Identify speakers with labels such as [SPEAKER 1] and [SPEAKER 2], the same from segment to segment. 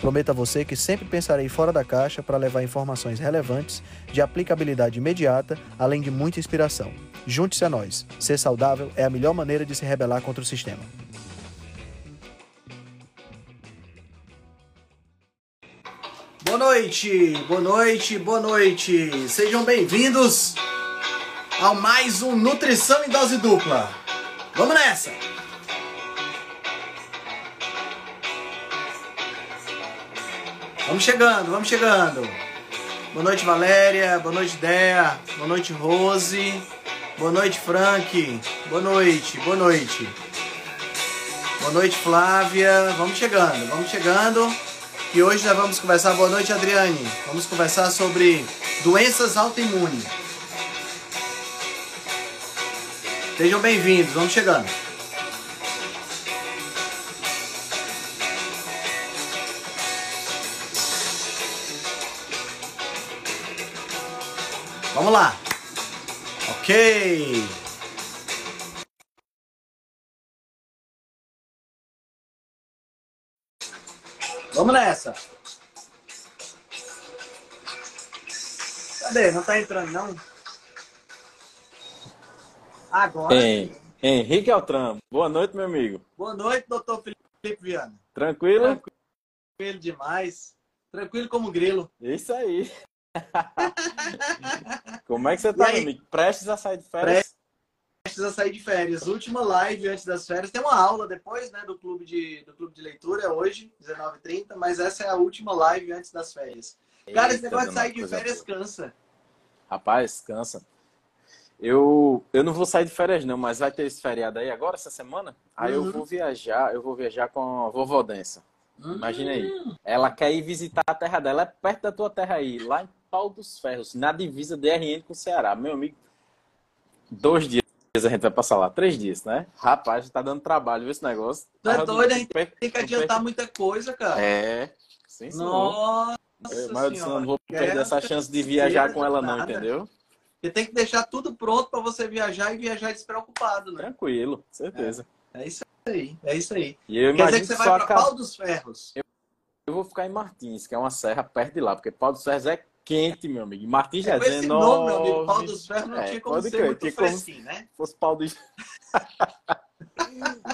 [SPEAKER 1] Prometo a você que sempre pensarei fora da caixa para levar informações relevantes, de aplicabilidade imediata, além de muita inspiração. Junte-se a nós. Ser saudável é a melhor maneira de se rebelar contra o sistema. Boa noite, boa noite, boa noite. Sejam bem-vindos ao mais um Nutrição em Dose Dupla. Vamos nessa! Vamos chegando, vamos chegando. Boa noite, Valéria. Boa noite, Dea. Boa noite, Rose. Boa noite, Frank. Boa noite, boa noite. Boa noite, Flávia. Vamos chegando, vamos chegando. E hoje nós vamos conversar. Boa noite, Adriane. Vamos conversar sobre doenças autoimunes. Sejam bem-vindos, vamos chegando. Vamos lá. Ok. Vamos nessa. Cadê? Não tá entrando, não? Agora.
[SPEAKER 2] Hein, Henrique Altram. Boa noite, meu amigo.
[SPEAKER 1] Boa noite, doutor Felipe Viana.
[SPEAKER 2] Tranquilo?
[SPEAKER 1] Tranquilo demais. Tranquilo como grilo.
[SPEAKER 2] Isso aí. Como é que você tá, meu amigo? Prestes a sair de férias?
[SPEAKER 1] Prestes a sair de férias. Última live antes das férias. Tem uma aula depois, né, do clube de, do clube de leitura, é hoje, 19h30, mas essa é a última live antes das férias. Cara, esse negócio de sair de férias cansa.
[SPEAKER 2] Rapaz, cansa. Eu, eu não vou sair de férias não, mas vai ter esse feriado aí agora, essa semana. Aí uhum. eu vou viajar, eu vou viajar com a vovó Densa. Imagina aí. Hum. Ela quer ir visitar a terra dela, é perto da tua terra aí, lá em Pau dos Ferros, na divisa DRN com o Ceará. Meu amigo, dois dias a gente vai passar lá, três dias, né? Rapaz, tá dando trabalho esse negócio.
[SPEAKER 1] Tu é doido, a gente tem que adiantar muita coisa, cara.
[SPEAKER 2] É, sim, sim.
[SPEAKER 1] Nossa
[SPEAKER 2] Mas eu disse, não vou perder essa chance de viajar com ela não, entendeu?
[SPEAKER 1] Você tem que deixar tudo pronto para você viajar e viajar despreocupado, né?
[SPEAKER 2] Tranquilo, certeza.
[SPEAKER 1] É, é isso aí, é isso aí.
[SPEAKER 2] E eu
[SPEAKER 1] Quer dizer que você vai para Pau dos Ferros.
[SPEAKER 2] Eu, eu, vou ficar em Martins, que é uma serra perto de lá, porque Pau dos Ferros é quente, meu amigo. Martins já é,
[SPEAKER 1] é esse nome, meu amigo, Pau dos Ferros não é, tinha como ser crer, muito fresquinho, como né?
[SPEAKER 2] Fosse Pau dos...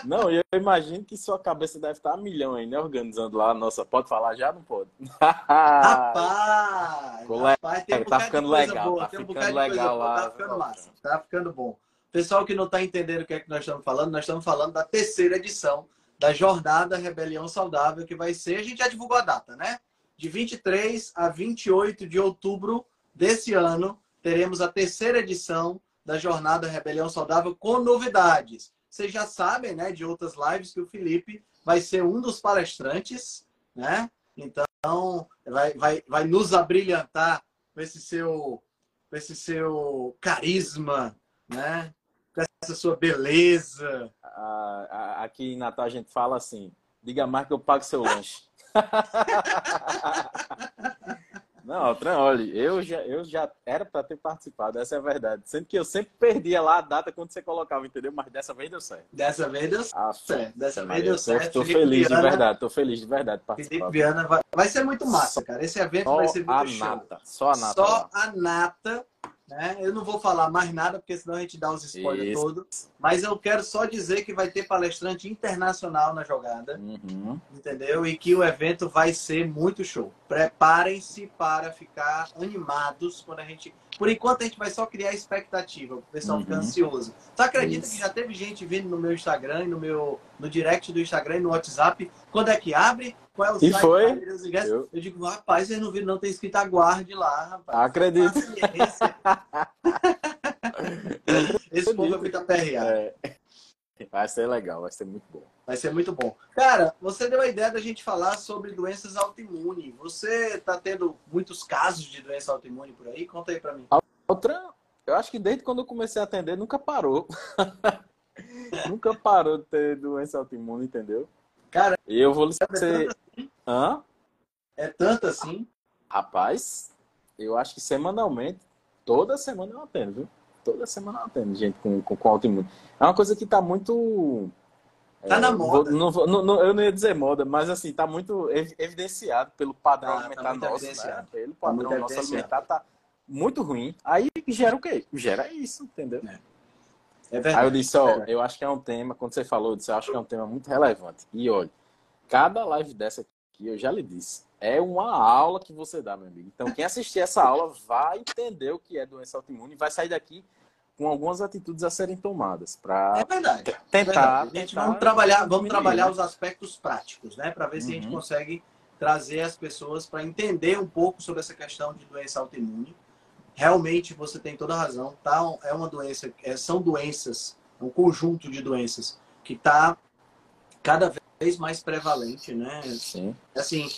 [SPEAKER 2] Não, eu imagino que sua cabeça deve estar a milhão aí, né? Organizando lá. Nossa, pode falar já? Não pode.
[SPEAKER 1] Rapaz!
[SPEAKER 2] rapaz tem um tá ficando legal. Boa, tá ficando um legal lá.
[SPEAKER 1] Tá ficando massa. Tá ficando bom. Pessoal que não está entendendo o que é que nós estamos falando, nós estamos falando da terceira edição da Jornada Rebelião Saudável, que vai ser, a gente já divulgou a data, né? De 23 a 28 de outubro desse ano, teremos a terceira edição da Jornada Rebelião Saudável com novidades. Vocês já sabem, né, de outras lives que o Felipe vai ser um dos palestrantes, né? Então, vai, vai, vai nos abrilhantar com esse seu, com esse seu carisma, né? Com essa sua beleza.
[SPEAKER 2] Aqui em Natal a gente fala assim: diga mais que eu pago seu lanche. Não, olha, eu já, eu já era para ter participado, essa é a verdade. Sendo que eu sempre perdia lá a data quando você colocava, entendeu? Mas dessa vez deu certo.
[SPEAKER 1] Dessa vez deu ah, certo. Dessa vez deu certo.
[SPEAKER 2] Estou feliz Viana, de verdade, estou feliz de verdade.
[SPEAKER 1] Felipe Viana vai, vai ser muito massa, cara. Esse evento vai ser muito
[SPEAKER 2] a
[SPEAKER 1] show.
[SPEAKER 2] Nata, só a nata.
[SPEAKER 1] Só a nata né? Eu não vou falar mais nada, porque senão a gente dá os spoilers todos. Mas eu quero só dizer que vai ter palestrante internacional na jogada.
[SPEAKER 2] Uhum.
[SPEAKER 1] Entendeu? E que o evento vai ser muito show. Preparem-se para ficar animados quando a gente. Por enquanto a gente vai só criar expectativa, o pessoal uhum. fica ansioso. Tu acredita Isso. que já teve gente vindo no meu Instagram, no meu no direct do Instagram e no WhatsApp? Quando é que abre? Qual é o
[SPEAKER 2] e site? Foi?
[SPEAKER 1] Eu... eu digo, rapaz, vocês não viram, não tem escrito aguarde lá, rapaz.
[SPEAKER 2] Acredito.
[SPEAKER 1] Esse povo é muito aperreado. É.
[SPEAKER 2] Vai ser legal, vai ser muito bom.
[SPEAKER 1] Vai ser muito bom. Cara, você deu a ideia da gente falar sobre doenças autoimunes. Você está tendo muitos casos de doença autoimune por aí? Conta aí para mim.
[SPEAKER 2] Outra, eu acho que desde quando eu comecei a atender, nunca parou. nunca parou de ter doença autoimune, entendeu?
[SPEAKER 1] Cara,
[SPEAKER 2] e eu vou lhe
[SPEAKER 1] é
[SPEAKER 2] dizer.
[SPEAKER 1] Assim?
[SPEAKER 2] Hã?
[SPEAKER 1] É tanto assim?
[SPEAKER 2] Rapaz, eu acho que semanalmente, toda semana eu atendo, viu? Toda semana eu atendo gente com, com, com autoimune. É uma coisa que tá muito.
[SPEAKER 1] Tá é, na moda.
[SPEAKER 2] Vou, não, não, eu não ia dizer moda, mas assim, tá muito evidenciado pelo padrão
[SPEAKER 1] Tá- tá
[SPEAKER 2] alimentar
[SPEAKER 1] muito
[SPEAKER 2] nosso, né? Pelo
[SPEAKER 1] Tá
[SPEAKER 2] padrão
[SPEAKER 1] muito
[SPEAKER 2] nosso alimentar tá muito ruim. Aí gera o quê? Gera isso, entendeu?
[SPEAKER 1] É verdade.
[SPEAKER 2] Aí eu disse, ó,
[SPEAKER 1] verdade.
[SPEAKER 2] eu acho que é um tema, quando você falou, eu disse, eu acho que é um tema muito relevante. E olha, cada live dessa aqui, eu já lhe disse, é uma aula que você dá, meu amigo. Então, quem assistir essa aula vai entender o que é doença autoimune e vai sair daqui com algumas atitudes a serem tomadas para
[SPEAKER 1] É verdade.
[SPEAKER 2] tentar,
[SPEAKER 1] É verdade. Gente,
[SPEAKER 2] tentar
[SPEAKER 1] vamos trabalhar, vamos
[SPEAKER 2] diminuir,
[SPEAKER 1] trabalhar
[SPEAKER 2] né?
[SPEAKER 1] os aspectos práticos, né? Para ver se a gente
[SPEAKER 2] Uhum.
[SPEAKER 1] consegue trazer as pessoas para entender um pouco sobre essa questão de doença autoimune. Realmente você tem toda a razão. Tá? É uma doença, é, são doenças, um conjunto de doenças que está cada vez mais prevalente, né?
[SPEAKER 2] Sim.
[SPEAKER 1] Assim,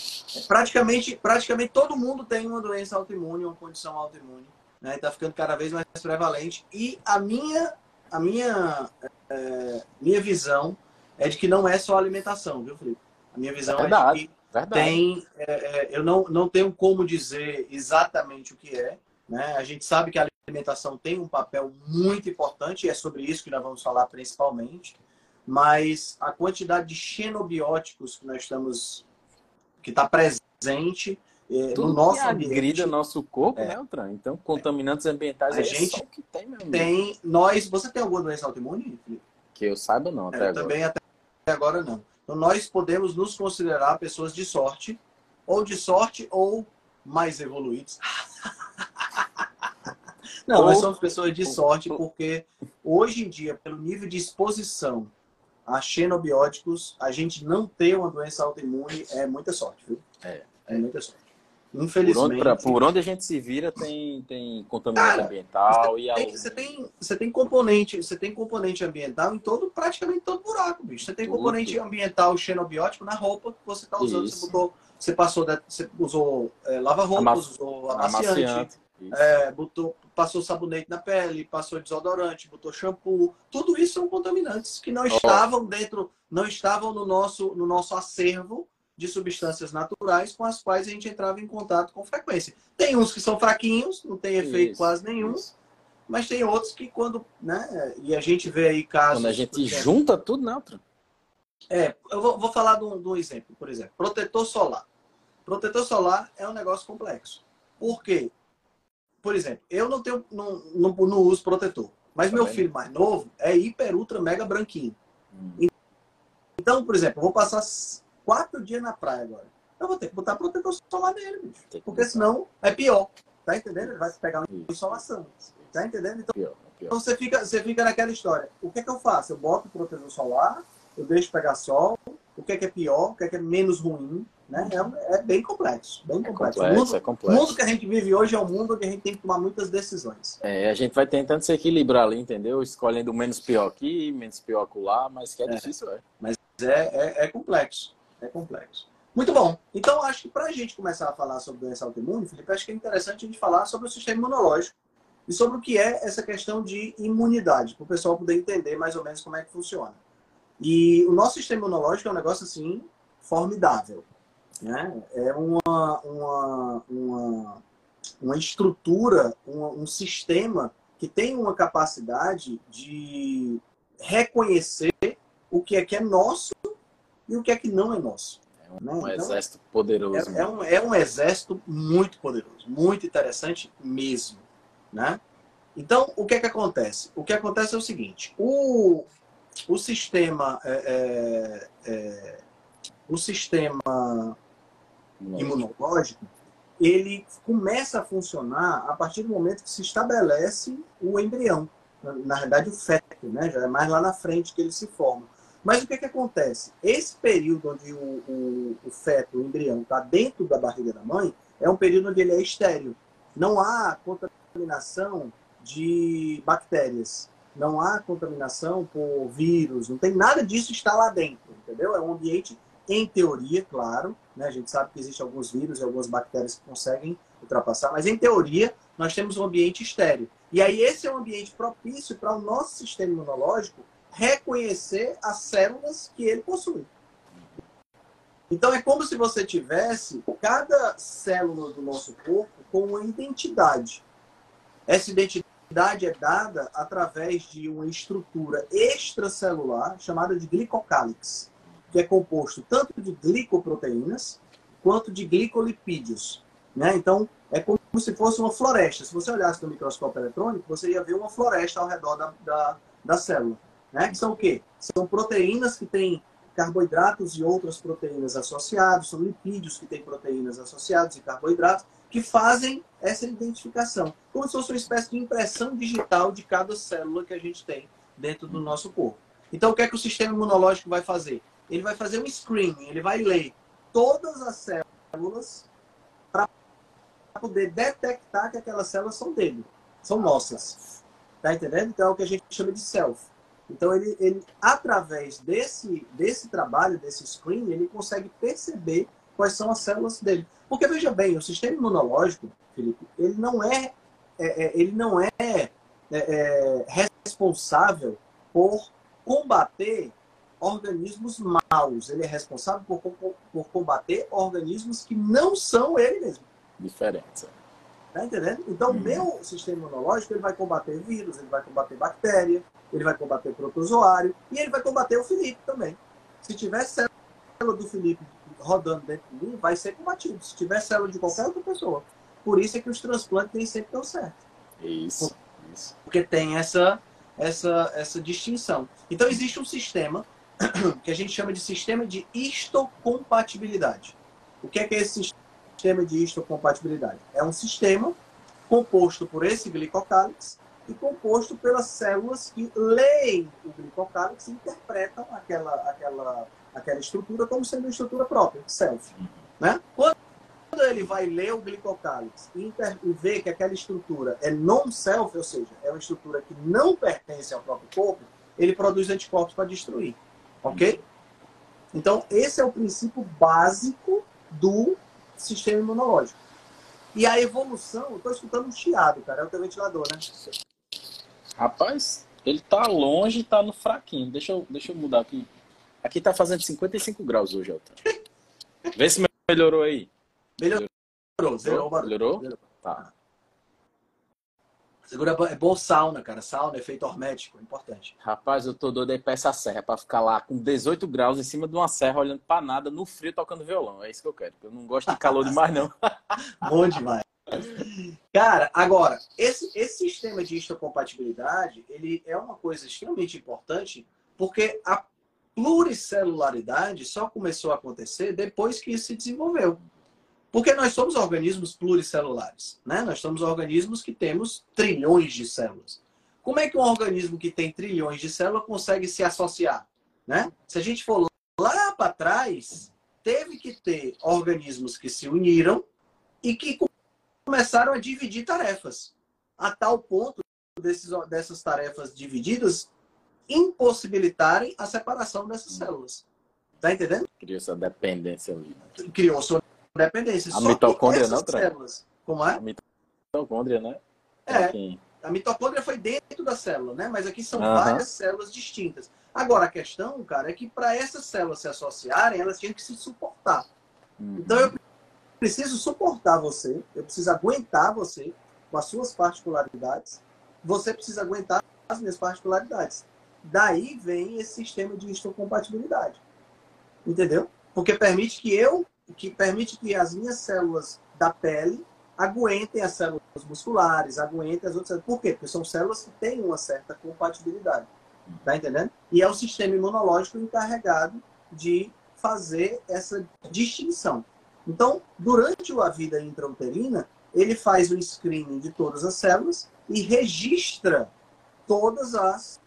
[SPEAKER 1] praticamente, praticamente todo mundo tem uma doença autoimune, uma condição autoimune, né? Está ficando cada vez mais prevalente. E a minha, a minha, é, minha visão é de que não é só alimentação, viu, Felipe? A minha visão é
[SPEAKER 2] Verdade.
[SPEAKER 1] de que
[SPEAKER 2] Verdade.
[SPEAKER 1] tem, é, é, eu não, não tenho como dizer exatamente o que é, né? A gente sabe que a alimentação tem um papel muito importante e é sobre isso que nós vamos falar principalmente, mas a quantidade de xenobióticos que nós estamos, que está presente é,
[SPEAKER 2] Tudo
[SPEAKER 1] no nosso
[SPEAKER 2] que agrida
[SPEAKER 1] ambiente,
[SPEAKER 2] nosso corpo,
[SPEAKER 1] É.
[SPEAKER 2] né, Altran? Então, contaminantes ambientais
[SPEAKER 1] A
[SPEAKER 2] é
[SPEAKER 1] gente
[SPEAKER 2] que tem, meu amigo.
[SPEAKER 1] tem, nós, você tem alguma doença autoimune? Felipe?
[SPEAKER 2] Que eu saiba não, até
[SPEAKER 1] Eu
[SPEAKER 2] agora.
[SPEAKER 1] também até agora não. Então nós podemos nos considerar pessoas de sorte, ou de sorte, ou mais evoluídos. Não,
[SPEAKER 2] Ou-
[SPEAKER 1] nós somos pessoas de sorte porque hoje em dia, pelo nível de exposição a xenobióticos, a gente não ter uma doença autoimune é muita sorte, viu?
[SPEAKER 2] É,
[SPEAKER 1] É muita sorte.
[SPEAKER 2] Por onde,
[SPEAKER 1] Infelizmente.
[SPEAKER 2] por onde a gente se vira tem, tem contaminação
[SPEAKER 1] Cara,
[SPEAKER 2] ambiental e a
[SPEAKER 1] você tem você tem componente você tem componente ambiental em todo praticamente todo buraco bicho você tem
[SPEAKER 2] Tudo.
[SPEAKER 1] componente ambiental xenobiótico na roupa que você está usando
[SPEAKER 2] Isso.
[SPEAKER 1] você botou você passou você usou é, lava roupas
[SPEAKER 2] Ama-
[SPEAKER 1] usou amaciante,
[SPEAKER 2] amaciante.
[SPEAKER 1] É, botou passou sabonete na pele passou desodorante botou shampoo tudo isso são contaminantes que não estavam dentro não estavam no nosso no nosso acervo de substâncias naturais com as quais a gente entrava em contato com frequência. Tem uns que são fraquinhos, não tem efeito
[SPEAKER 2] Isso,
[SPEAKER 1] quase nenhum,
[SPEAKER 2] isso.
[SPEAKER 1] mas tem outros que quando, né, e a gente vê aí casos...
[SPEAKER 2] Quando a gente junta tudo, né?
[SPEAKER 1] É, eu vou, vou falar de um, de um exemplo, por exemplo, protetor solar. Protetor solar é um negócio complexo. Por quê? Por exemplo, eu não tenho, não, não, não uso protetor, mas meu
[SPEAKER 2] Também.
[SPEAKER 1] filho mais novo é hiper, ultra, mega branquinho.
[SPEAKER 2] Hum.
[SPEAKER 1] Então, por exemplo, eu vou passar quatro dias na praia agora. Eu vou ter que botar protetor solar nele, bicho. Porque senão é pior. Tá entendendo? Ele vai se pegar uma insolação. Tá entendendo? Então,
[SPEAKER 2] Pior, é pior.
[SPEAKER 1] então você fica, você fica naquela história. O que é que eu faço? Eu boto protetor solar, eu deixo pegar sol. O que é que é pior? O que é que é menos ruim? Né? É, é bem complexo. Bem
[SPEAKER 2] É
[SPEAKER 1] complexo. O
[SPEAKER 2] complexo,
[SPEAKER 1] mundo,
[SPEAKER 2] é
[SPEAKER 1] o
[SPEAKER 2] complexo.
[SPEAKER 1] mundo que a gente vive hoje é um mundo onde a gente tem que tomar muitas decisões.
[SPEAKER 2] É, a gente vai tentando se equilibrar ali, entendeu? Escolhendo o menos pior aqui, menos pior lá, mas que é,
[SPEAKER 1] É.
[SPEAKER 2] difícil, é.
[SPEAKER 1] Mas é, é, é complexo. É complexo. Muito bom. Então, acho que para a gente começar a falar sobre doença autoimune, Felipe, acho que é interessante a gente falar sobre o sistema imunológico e sobre o que é essa questão de imunidade, para o pessoal poder entender mais ou menos como é que funciona. E o nosso sistema imunológico é um negócio assim formidável. Né? É uma, uma, uma, uma estrutura, um, um sistema que tem uma capacidade de reconhecer o que é que é nosso e o que é que não é nosso.
[SPEAKER 2] Um
[SPEAKER 1] né? Então,
[SPEAKER 2] exército poderoso.
[SPEAKER 1] é, é um, é um exército muito poderoso, muito interessante mesmo, né? Então, o que é que acontece? O que acontece é o seguinte: o, o sistema, é, é, é, o sistema imunológico, ele começa a funcionar a partir do momento que se estabelece o embrião, na, na verdade o feto, né? Já é mais lá na frente que ele se forma. Mas o que, que acontece? Esse período onde o, o, o feto, o embrião, está dentro da barriga da mãe, é um período onde ele é estéreo. Não há contaminação de bactérias, não há contaminação por vírus, não tem nada disso está lá dentro, entendeu? É um ambiente, em teoria, claro, né? a gente sabe que existem alguns vírus e algumas bactérias que conseguem ultrapassar, mas em teoria nós temos um ambiente estéreo. E aí esse é um ambiente propício para o nosso sistema imunológico reconhecer as células que ele possui. Então é como se você tivesse cada célula do nosso corpo com uma identidade. Essa identidade é dada através de uma estrutura extracelular chamada de glicocálix, que é composto tanto de glicoproteínas quanto de glicolipídios. Né? Então, é como se fosse uma floresta. Se você olhasse no microscópio eletrônico, você ia ver uma floresta ao redor da, da, da célula. Né? Que são o quê? São proteínas que têm carboidratos e outras proteínas associados, são lipídios que têm proteínas associadas e carboidratos, que fazem essa identificação. Como se fosse uma espécie de impressão digital de cada célula que a gente tem dentro do nosso corpo. Então, o que é que o sistema imunológico vai fazer? Ele vai fazer um screening, ele vai ler todas as células para poder detectar que aquelas células são dele, são nossas. Tá entendendo? Então é o que a gente chama de self. Então ele, ele através desse desse trabalho, desse screen, ele consegue perceber quais são as células dele. Porque veja bem, o sistema imunológico, Felipe, ele não é, é, é ele não é, é, é responsável por combater organismos maus. Ele é responsável por, por, por combater organismos que não são ele mesmo.
[SPEAKER 2] Diferença.
[SPEAKER 1] Tá entendendo? Então, o hum. meu sistema imunológico ele vai combater vírus, ele vai combater bactéria, ele vai combater protozoário e ele vai combater o Felipe também. Se tiver célula do Felipe rodando dentro de mim, vai ser combatido. Se tiver célula de qualquer outra pessoa. Por isso é que os transplantes nem sempre dão certo.
[SPEAKER 2] Isso. isso.
[SPEAKER 1] Porque tem essa, essa, essa distinção. Então, existe um sistema que a gente chama de sistema de histocompatibilidade. O que é, que é esse sistema de histocompatibilidade? É um sistema composto por esse glicocálix e composto pelas células que leem o glicocálix e interpretam aquela, aquela, aquela estrutura como sendo uma estrutura própria, self. Né? Quando ele vai ler o glicocálix e, inter... e ver que aquela estrutura é non-self, ou seja, é uma estrutura que não pertence ao próprio corpo, ele produz anticorpos para destruir. Ok? Então, esse é o princípio básico do sistema imunológico. E a evolução, eu estou escutando um chiado, cara, é o teu ventilador, né?
[SPEAKER 2] Rapaz, ele tá longe tá no fraquinho. Deixa eu, deixa eu mudar aqui. Aqui tá fazendo 55 graus hoje, Elton. Vê se melhorou aí.
[SPEAKER 1] Melhorou.
[SPEAKER 2] Melhorou? Melhorou? Melhorou? Tá.
[SPEAKER 1] Segura é bom sauna, cara. Sauna, efeito hermético, importante.
[SPEAKER 2] Rapaz, eu tô doido aí pra essa serra, pra ficar lá com 18 graus em cima de uma serra, olhando pra nada, no frio, tocando violão. É isso que eu quero. Eu não gosto de calor demais, não.
[SPEAKER 1] bom demais. Cara, agora, esse, esse sistema de histocompatibilidade, ele é uma coisa extremamente importante, porque a pluricelularidade só começou a acontecer depois que isso se desenvolveu. Porque nós somos organismos pluricelulares, né? Nós somos organismos que temos trilhões de células. Como é que um organismo que tem trilhões de células consegue se associar, né? Se a gente for lá para trás, teve que ter organismos que se uniram e que começaram a dividir tarefas, a tal ponto desses, dessas tarefas divididas impossibilitarem a separação dessas células. Tá entendendo?
[SPEAKER 2] Criou essa dependência ali.
[SPEAKER 1] Criou sua dependência.
[SPEAKER 2] A Só mitocôndria não,
[SPEAKER 1] células. Como é?
[SPEAKER 2] A mitocôndria, né?
[SPEAKER 1] É. Aqui. A mitocôndria foi dentro da célula, né? Mas aqui são uhum. várias células distintas. Agora, a questão, cara, é que para essas células se associarem, elas tinham que se suportar. Uhum. Então, eu preciso suportar você, eu preciso aguentar você com as suas particularidades, você precisa aguentar as minhas particularidades. Daí vem esse sistema de histocompatibilidade. Entendeu? Porque permite que eu que permite que as minhas células da pele aguentem as células musculares, aguentem as outras células. Por quê? Porque são células que têm uma certa compatibilidade. Tá entendendo? E é o sistema imunológico encarregado de fazer essa distinção. Então, durante a vida intrauterina, ele faz o screening de todas as células e registra todas as,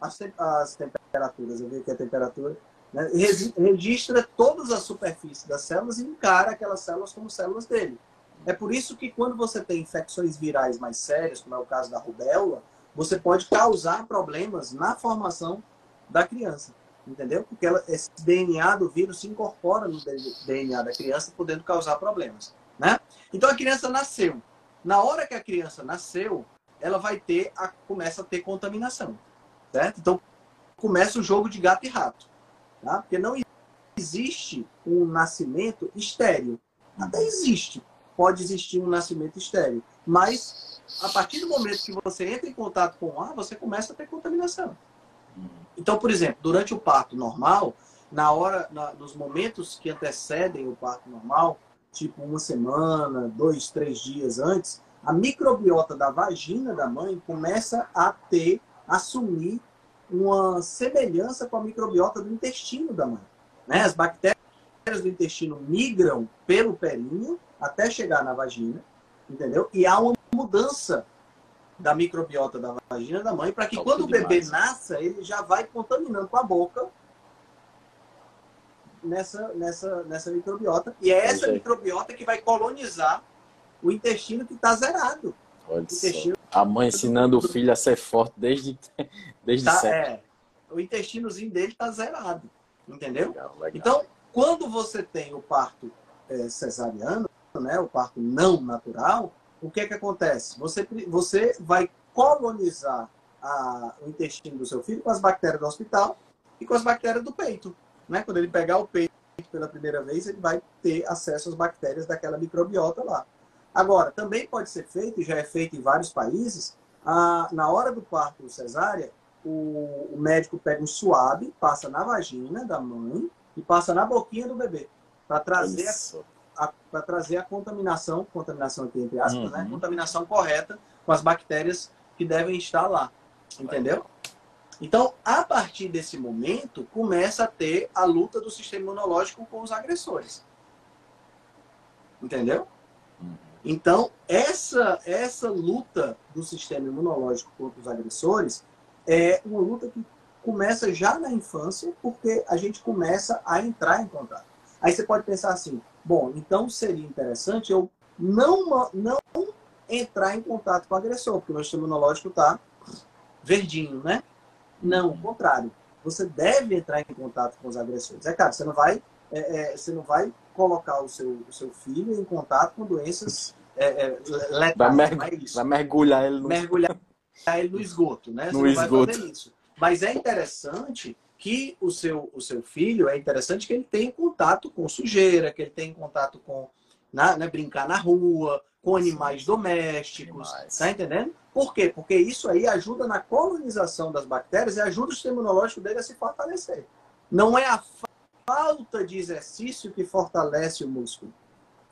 [SPEAKER 1] as, as temperaturas. Eu vi aqui a temperatura né? Registra todas as superfícies das células e encara aquelas células como células dele. É por isso que quando você tem infecções virais mais sérias, como é o caso da rubéola, você pode causar problemas na formação da criança. Entendeu? Porque ela, esse DNA do vírus se incorpora no DNA da criança, podendo causar problemas. Né? Então a criança nasceu. Na hora que a criança nasceu, ela vai ter, a, começa a ter contaminação, certo? Então, começa o jogo de gato e rato, tá? Porque não existe um nascimento estéreo. Até existe, pode existir um nascimento estéreo, mas a partir do momento que você entra em contato com o ar, você começa a ter contaminação. Então, por exemplo, durante o parto normal, na hora, na, nos momentos que antecedem o parto normal, tipo uma semana, dois, três dias antes, a microbiota da vagina da mãe começa a ter, assumir uma semelhança com a microbiota do intestino da mãe. Né? As bactérias do intestino migram pelo períneo até chegar na vagina, entendeu? E há uma mudança da microbiota da vagina da mãe para que quando demais. o bebê nasça, ele já vai contaminando com a boca nessa, nessa, nessa microbiota. E é essa microbiota que vai colonizar o intestino que está zerado.
[SPEAKER 2] Olha intestino... A mãe ensinando o filho a ser forte desde, desde
[SPEAKER 1] tá, sempre. É, o intestinozinho dele está zerado. Entendeu? Legal, legal. Então, quando você tem o parto é, cesariano, né, o parto não natural, o que é que acontece? Você, você vai colonizar a, o intestino do seu filho com as bactérias do hospital e com as bactérias do peito. Né? Quando ele pegar o peito pela primeira vez, ele vai ter acesso às bactérias daquela microbiota lá. Agora, também pode ser feito, e já é feito em vários países, a, na hora do parto cesárea, o, o médico pega um suave, passa na vagina da mãe e passa na boquinha do bebê, para trazer para trazer a contaminação, contaminação aqui entre aspas, né? uhum. né? Contaminação correta com as bactérias que devem estar lá. Entendeu? Então, a partir desse momento, começa a ter a luta do sistema imunológico com os agressores. Entendeu? Uhum. Então, essa, essa luta do sistema imunológico contra os agressores é uma luta que começa já na infância, porque a gente começa a entrar em contato. Aí você pode pensar assim, bom, então seria interessante eu não, não entrar em contato com o agressor, porque o meu sistema imunológico está verdinho, né? Não, ao contrário. Você deve entrar em contato com os agressores. É claro, você não vai, é, é, você não vai colocar o seu, o seu filho em contato com doenças é, é letais.
[SPEAKER 2] Vai, merg é vai mergulhar ele
[SPEAKER 1] no... Mergulhar ele no esgoto, né?
[SPEAKER 2] Você no esgoto.
[SPEAKER 1] Mas é interessante que o seu, o seu filho, é interessante que ele tenha contato com sujeira, que ele tenha contato com na, né, brincar na rua, com animais domésticos. Demais. Tá entendendo? Por quê? Porque isso aí ajuda na colonização das bactérias e ajuda o sistema imunológico dele a se fortalecer. Não é a falta de exercício que fortalece o músculo.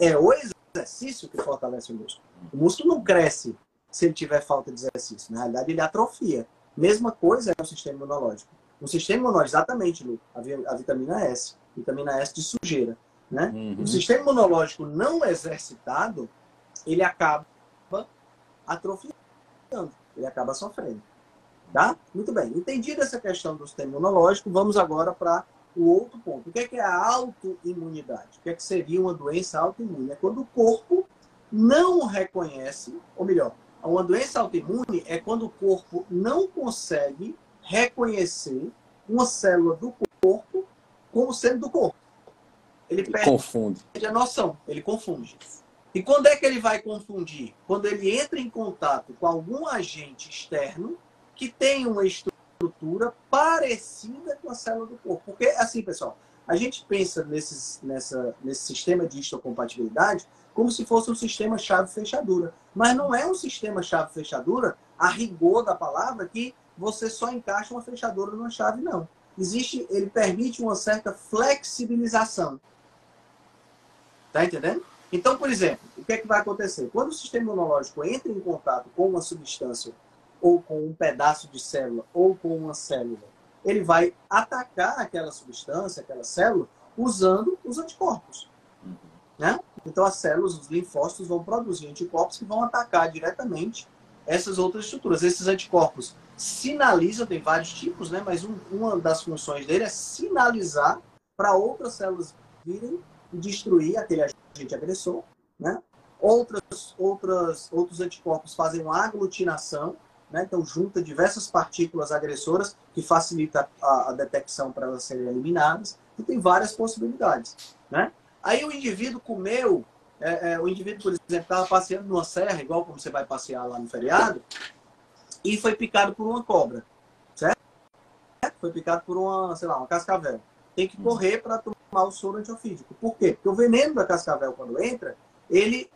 [SPEAKER 1] É o exercício que fortalece o músculo. O músculo não cresce se ele tiver falta de exercício. Na realidade, ele atrofia. Mesma coisa é o sistema imunológico. O sistema imunológico, exatamente, Lu, a, vitamina S, vitamina S de sujeira. Né? Uhum. O sistema imunológico não exercitado, ele acaba atrofiando, ele acaba sofrendo. Tá? Muito bem. Entendida essa questão do sistema imunológico, vamos agora para o outro ponto. O que é, que é a autoimunidade? O que é que seria uma doença autoimune? É quando o corpo não reconhece, ou melhor, uma doença autoimune é quando o corpo não consegue reconhecer uma célula do corpo como sendo do corpo.
[SPEAKER 2] Ele perde confunde.
[SPEAKER 1] a noção, ele confunde. E quando é que ele vai confundir? Quando ele entra em contato com algum agente externo que tem uma estrutura parecida com a célula do corpo. Porque, assim, pessoal, a gente pensa nessa, nesse sistema de histocompatibilidade como se fosse um sistema chave-fechadura. Mas não é um sistema chave-fechadura, a rigor da palavra, que você só encaixa uma fechadura numa chave, não. Existe, ele permite uma certa flexibilização. Tá entendendo? Então, por exemplo, o que é que vai acontecer? Quando o sistema imunológico entra em contato com uma substância, ou com um pedaço de célula, ou com uma célula, ele vai atacar aquela substância, aquela célula, usando os anticorpos. Né? Então, as células, os linfócitos, vão produzir anticorpos que vão atacar diretamente essas outras estruturas. Esses anticorpos sinalizam, tem vários tipos, né? mas um, uma das funções dele é sinalizar para outras células virem e destruir aquele agente agressor. Né? Outras, outras, outros anticorpos fazem uma aglutinação, né? então junta diversas partículas agressoras que facilita a, a detecção para elas serem eliminadas. E tem várias possibilidades. Né? Aí o indivíduo comeu é, é, o indivíduo, por exemplo, estava passeando numa serra, igual como você vai passear lá no feriado, e foi picado por uma cobra, certo? Foi picado por uma, sei lá, uma cascavel. Tem que correr para tomar o soro antiofídico. Por quê? Porque o veneno da cascavel, quando entra, ele,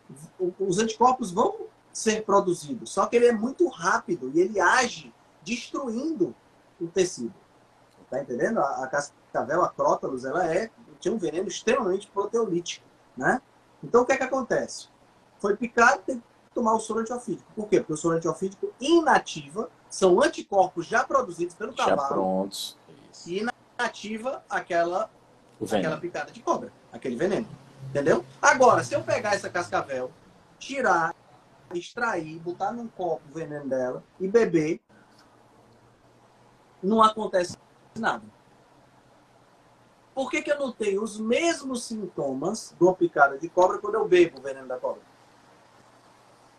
[SPEAKER 1] os anticorpos vão ser produzidos, só que ele é muito rápido e ele age destruindo o tecido. Tá entendendo? A, a cascavel, a crótalos, ela é, tinha um veneno extremamente proteolítico, né? Então, o que é que acontece? Foi picado, tem que tomar o soro antiofídico. Por quê? Porque o soro antiofídico inativa são anticorpos já produzidos pelo já cavalo.
[SPEAKER 2] prontos.
[SPEAKER 1] Isso. E inativa aquela, aquela picada de cobra, aquele veneno. Entendeu? Agora, se eu pegar essa cascavel, tirar, extrair, botar num copo o veneno dela e beber, não acontece nada. Por que, que eu não tenho os mesmos sintomas de uma picada de cobra quando eu bebo o veneno da cobra?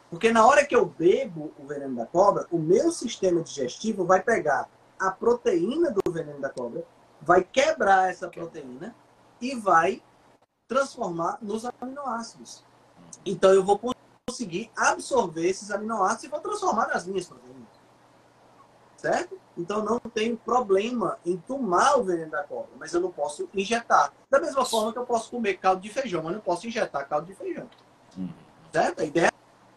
[SPEAKER 1] Porque na hora que eu bebo o veneno da cobra, o meu sistema digestivo vai pegar a proteína do veneno da cobra, vai quebrar essa proteína e vai transformar nos aminoácidos. Então eu vou conseguir absorver esses aminoácidos e vou transformar nas minhas proteínas. Certo? Então não tenho problema em tomar o veneno da cobra, mas eu não posso injetar. Da mesma forma que eu posso comer caldo de feijão, mas não posso injetar caldo de feijão. Uhum. Certo? A ideia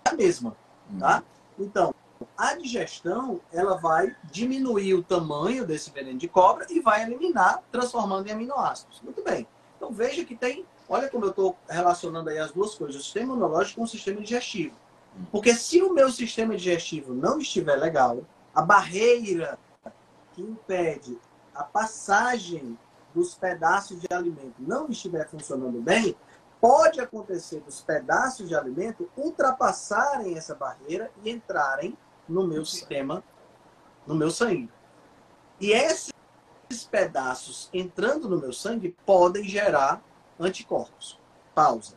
[SPEAKER 1] é a mesma, tá? Uhum. Então, a digestão, ela vai diminuir o tamanho desse veneno de cobra e vai eliminar, transformando em aminoácidos. Muito bem. Então veja que tem, olha como eu estou relacionando aí as duas coisas, o sistema imunológico com o sistema digestivo. Uhum. Porque se o meu sistema digestivo não estiver legal, a barreira que impede a passagem dos pedaços de alimento não estiver funcionando bem, pode acontecer dos pedaços de alimento ultrapassarem essa barreira e entrarem no meu sistema, no meu sangue. E esses pedaços entrando no meu sangue podem gerar anticorpos. Pausa.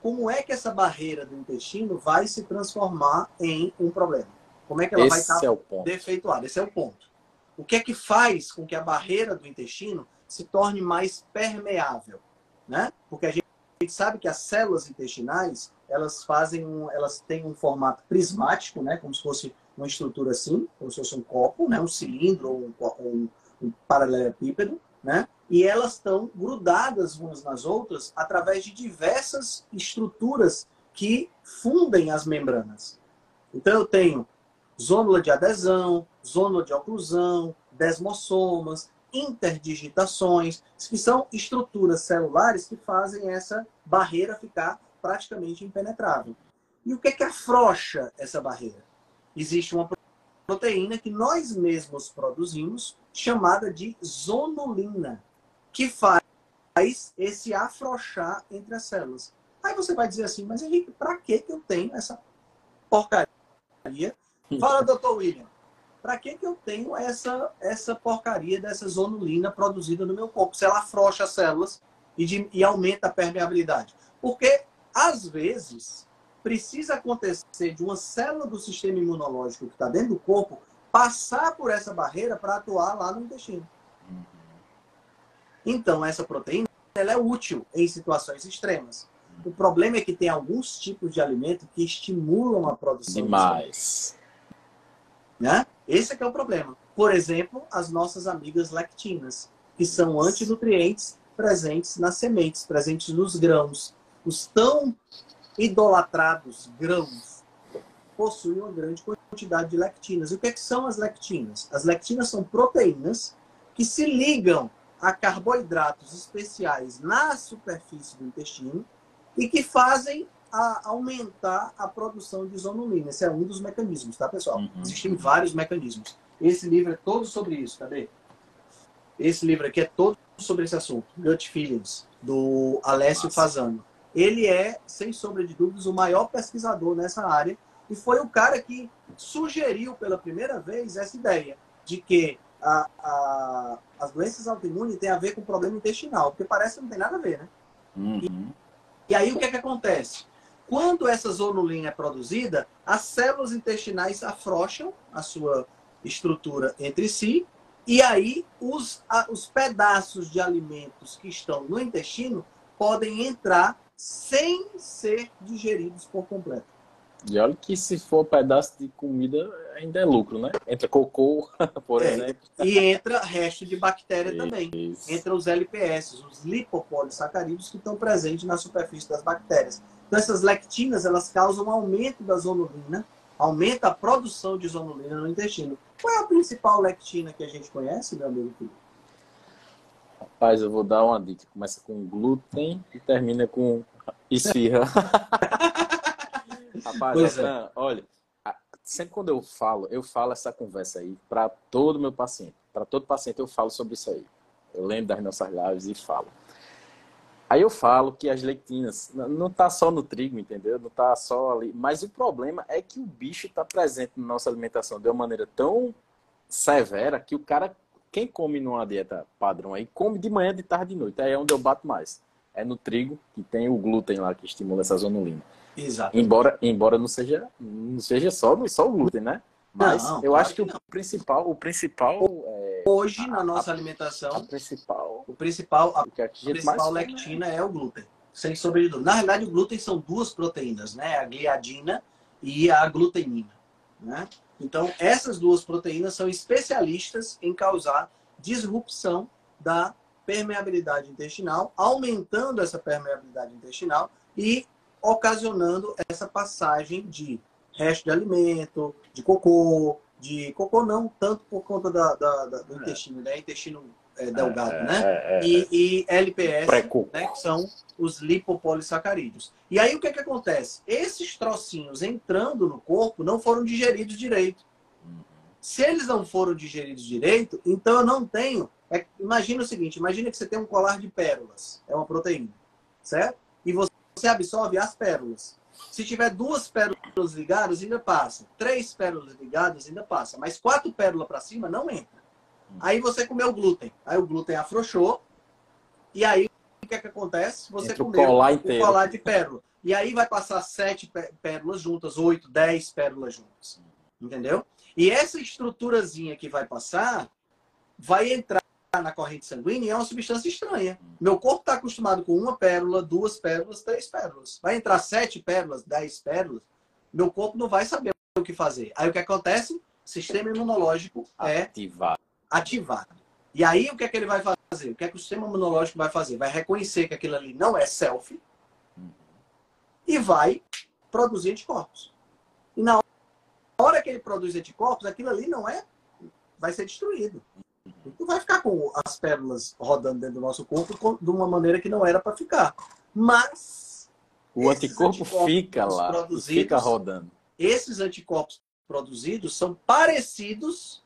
[SPEAKER 1] Como é que essa barreira do intestino vai se transformar em um problema? Como é que ela
[SPEAKER 2] Esse
[SPEAKER 1] vai
[SPEAKER 2] estar
[SPEAKER 1] é defeituada? Esse é o ponto. O que é que faz com que a barreira do intestino se torne mais permeável? Né? Porque a gente sabe que as células intestinais elas fazem um, elas têm um formato prismático, né? como se fosse uma estrutura assim, como se fosse um copo, né? um cilindro ou um, um, um paralelepípedo, né? E elas estão grudadas umas nas outras através de diversas estruturas que fundem as membranas. Então eu tenho zônula de adesão, zônula de oclusão, desmossomas, interdigitações, que são estruturas celulares que fazem essa barreira ficar praticamente impenetrável. E o que é que afrouxa essa barreira? Existe uma proteína que nós mesmos produzimos, chamada de zonulina, que faz esse afrouxar entre as células. Aí você vai dizer assim, mas Henrique, para que eu tenho essa porcaria Fala, doutor William. Para que, que eu tenho essa, essa porcaria dessa zonulina produzida no meu corpo? Se ela afrouxa as células e, de, e aumenta a permeabilidade. Porque, às vezes, precisa acontecer de uma célula do sistema imunológico que está dentro do corpo passar por essa barreira para atuar lá no intestino. Então, essa proteína ela é útil em situações extremas. O problema é que tem alguns tipos de alimento que estimulam a produção.
[SPEAKER 2] Demais.
[SPEAKER 1] Né? Esse é que é o problema. Por exemplo, as nossas amigas lectinas, que são antinutrientes presentes nas sementes, presentes nos grãos. Os tão idolatrados grãos possuem uma grande quantidade de lectinas. E o que, é que são as lectinas? As lectinas são proteínas que se ligam a carboidratos especiais na superfície do intestino e que fazem a aumentar a produção de zonulina. Esse é um dos mecanismos, tá, pessoal? Uhum. Existem vários mecanismos. Esse livro é todo sobre isso, cadê? Esse livro aqui é todo sobre esse assunto, Gut Feelings, do Alessio Nossa. Fazano. Ele é, sem sombra de dúvidas, o maior pesquisador nessa área e foi o cara que sugeriu pela primeira vez essa ideia de que a, a, as doenças autoimunes têm a ver com problema intestinal, porque parece que não tem nada a ver, né?
[SPEAKER 2] Uhum.
[SPEAKER 1] E, e aí o que, é que acontece? Quando essa zonulina é produzida, as células intestinais afrouxam a sua estrutura entre si, e aí os, a, os pedaços de alimentos que estão no intestino podem entrar sem ser digeridos por completo.
[SPEAKER 2] E olha que se for pedaço de comida, ainda é lucro, né? Entra cocô, por é, exemplo.
[SPEAKER 1] E entra resto de bactéria Isso. também. Entra os LPS, os lipopolissacarídeos que estão presentes na superfície das bactérias. Então, essas lectinas, elas causam aumento da zonulina, aumenta a produção de zonulina no intestino. Qual é a principal lectina que a gente conhece, meu amigo Felipe?
[SPEAKER 2] Rapaz, eu vou dar uma dica. Começa com glúten e termina com esfirra. Rapaz, é. olha, sempre quando eu falo, eu falo essa conversa aí para todo meu paciente. Para todo paciente eu falo sobre isso aí. Eu lembro das nossas lives e falo. Aí eu falo que as lectinas não tá só no trigo, entendeu? Não tá só ali. Mas o problema é que o bicho está presente na nossa alimentação de uma maneira tão severa que o cara, quem come numa dieta padrão aí, come de manhã, de tarde, de noite. Aí é onde eu bato mais. É no trigo, que tem o glúten lá que estimula essa zonulina.
[SPEAKER 1] Exato.
[SPEAKER 2] Embora, embora não seja, não seja só, só o glúten, né? Mas não, eu claro acho que, que o principal, o principal
[SPEAKER 1] é, hoje na nossa a, alimentação,
[SPEAKER 2] a principal,
[SPEAKER 1] o principal, a, a principal lectina é o glúten, sem sombra Na realidade, o glúten são duas proteínas, né? A gliadina e a glutenina, né? Então, essas duas proteínas são especialistas em causar disrupção da permeabilidade intestinal, aumentando essa permeabilidade intestinal e ocasionando essa passagem de resto de alimento, de cocô, de cocô não tanto por conta da, da, da do é. intestino, né? Intestino é, delgado, é, né? É, é, e, e, LPS, né? que são os lipopolissacarídeos. E aí o que, que acontece? Esses trocinhos entrando no corpo não foram digeridos direito. Se eles não foram digeridos direito, então eu não tenho. É, imagina o seguinte: imagina que você tem um colar de pérolas, é uma proteína, certo? Você absorve as pérolas. Se tiver duas pérolas ligadas, ainda passa. Três pérolas ligadas, ainda passa. Mas quatro pérolas para cima, não entra. Aí você comeu glúten. Aí o glúten afrouxou. E aí, o que é que acontece? Você Entra comeu o colar, o colar de pérola. E aí vai passar sete pérolas juntas, oito, dez pérolas juntas. Entendeu? E essa estruturazinha que vai passar, vai entrar na corrente sanguínea é uma substância estranha. Meu corpo está acostumado com uma pérola, duas pérolas, três pérolas. Vai entrar sete pérolas, dez pérolas, meu corpo não vai saber o que fazer. Aí o que acontece? Sistema imunológico é ativado. ativado. E aí o que é que ele vai fazer? O que é que o sistema imunológico vai fazer? Vai reconhecer que aquilo ali não é self e vai produzir anticorpos. E na hora que ele produz anticorpos, aquilo ali não é vai ser destruído. Não vai ficar com as pérolas rodando dentro do nosso corpo de uma maneira que não era para ficar. Mas.
[SPEAKER 2] O anticorpo fica lá, fica rodando.
[SPEAKER 1] Esses anticorpos produzidos são parecidos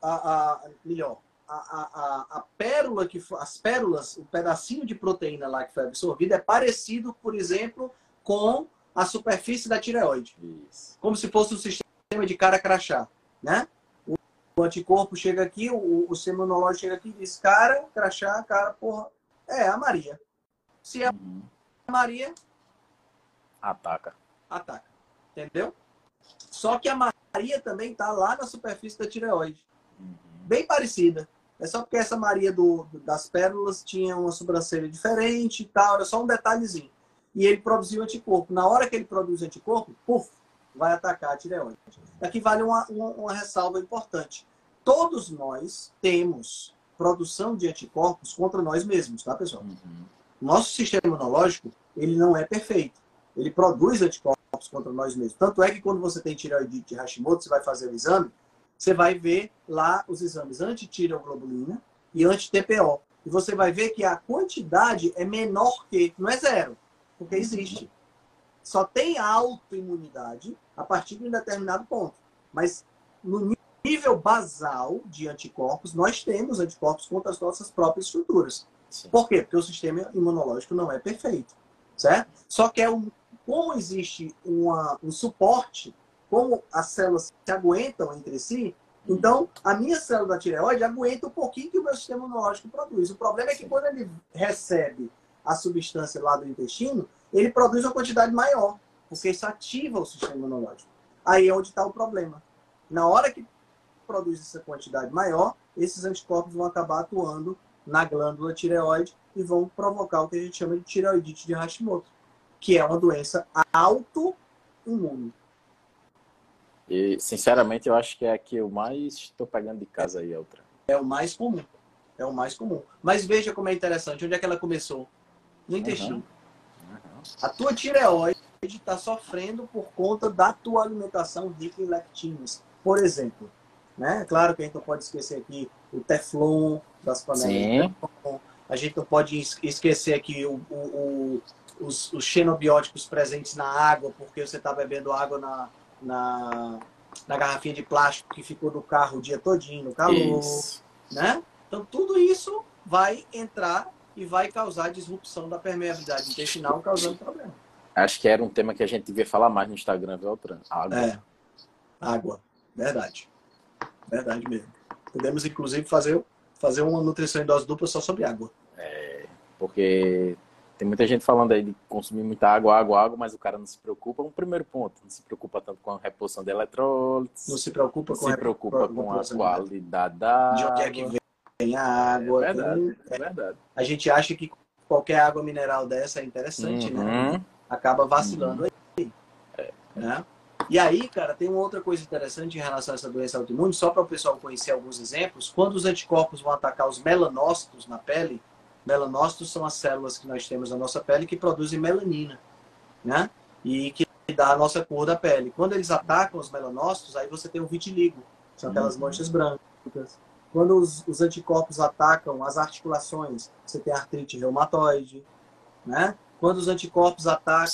[SPEAKER 1] a, a melhor, a, a, a, pérola que as pérolas, o pedacinho de proteína lá que foi absorvido é parecido, por exemplo, com a superfície da tireoide. Isso. Como se fosse um sistema de cara crachá, né? O anticorpo chega aqui, o, o imunológico chega aqui e diz, cara, crachá, cara, porra, é a Maria. Se é uhum. a Maria...
[SPEAKER 2] Ataca.
[SPEAKER 1] Ataca. Entendeu? Só que a Maria também tá lá na superfície da tireoide. Uhum. Bem parecida. É só porque essa Maria do, das pérolas tinha uma sobrancelha diferente e tal, era só um detalhezinho. E ele produziu anticorpo. Na hora que ele produz anticorpo, puf, vai atacar a tireoide. Aqui vale uma, uma, uma ressalva importante. Todos nós temos produção de anticorpos contra nós mesmos, tá, pessoal? Uhum. Nosso sistema imunológico, ele não é perfeito. Ele produz anticorpos contra nós mesmos. Tanto é que quando você tem tireoidite de Hashimoto, você vai fazer o exame, você vai ver lá os exames anti-tireoglobulina e anti-TPO. E você vai ver que a quantidade é menor que, não é zero, porque existe. Só tem autoimunidade a partir de um determinado ponto. Mas no nível basal de anticorpos, nós temos anticorpos contra as nossas próprias estruturas. Sim. Por quê? Porque o sistema imunológico não é perfeito, certo? Só que é um, como existe uma, um suporte, como as células se aguentam entre si, então a minha célula da tireoide aguenta um pouquinho que o meu sistema imunológico produz. O problema é que quando ele recebe a substância lá do intestino, ele produz uma quantidade maior porque isso ativa o sistema imunológico. Aí é onde está o problema. Na hora que produz essa quantidade maior, esses anticorpos vão acabar atuando na glândula tireoide e vão provocar o que a gente chama de tireoidite de Hashimoto, que é uma doença autoimune.
[SPEAKER 2] E, sinceramente, eu acho que é a que eu mais estou pegando de casa aí, outra.
[SPEAKER 1] É o mais comum. É o mais comum. Mas veja como é interessante. Onde é que ela começou? No intestino. Uhum. A tua tireoide está sofrendo por conta da tua alimentação rica em lectinas. Por exemplo, né? Claro que a gente não pode esquecer aqui o teflon das panelas. Sim. A gente não pode esquecer aqui o, o, o, os, os xenobióticos presentes na água, porque você está bebendo água na, na, na, garrafinha de plástico que ficou no carro o dia todinho, no calor. Isso. Né? Então, tudo isso vai entrar e vai causar disrupção da permeabilidade intestinal, causando problema.
[SPEAKER 2] Acho que era um tema que a gente devia falar mais no Instagram, viu,
[SPEAKER 1] Água. É. Água. Verdade. Verdade mesmo. Podemos, inclusive, fazer, fazer uma nutrição em dose dupla só sobre água.
[SPEAKER 2] É, porque tem muita gente falando aí de consumir muita água, água, água, mas o cara não se preocupa. Um primeiro ponto, não se preocupa tanto com a reposição de eletrólitos.
[SPEAKER 1] Não se preocupa
[SPEAKER 2] não
[SPEAKER 1] com
[SPEAKER 2] se preocupa com a qualidade da água.
[SPEAKER 1] De onde é que vem a água.
[SPEAKER 2] É verdade, é verdade.
[SPEAKER 1] A gente acha que qualquer água mineral dessa é interessante, né? uhum. né? acaba vacilando uhum. aí. É. Né? E aí, cara, tem uma outra coisa interessante em relação a essa doença autoimune, só para o pessoal conhecer alguns exemplos. Quando os anticorpos vão atacar os melanócitos na pele, melanócitos são as células que nós temos na nossa pele que produzem melanina, né? E que dá a nossa cor da pele. Quando eles atacam os melanócitos, aí você tem o vitiligo, são aquelas uhum. manchas brancas. Quando os, os anticorpos atacam as articulações, você tem artrite reumatoide, né? Quando os anticorpos atacam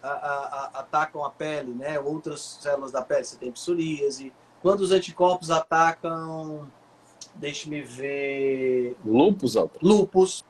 [SPEAKER 1] a, a, a, atacam a pele, né? Outras células da pele, você tem psoríase. Quando os anticorpos atacam, deixe-me ver,
[SPEAKER 2] lupus,
[SPEAKER 1] lupus,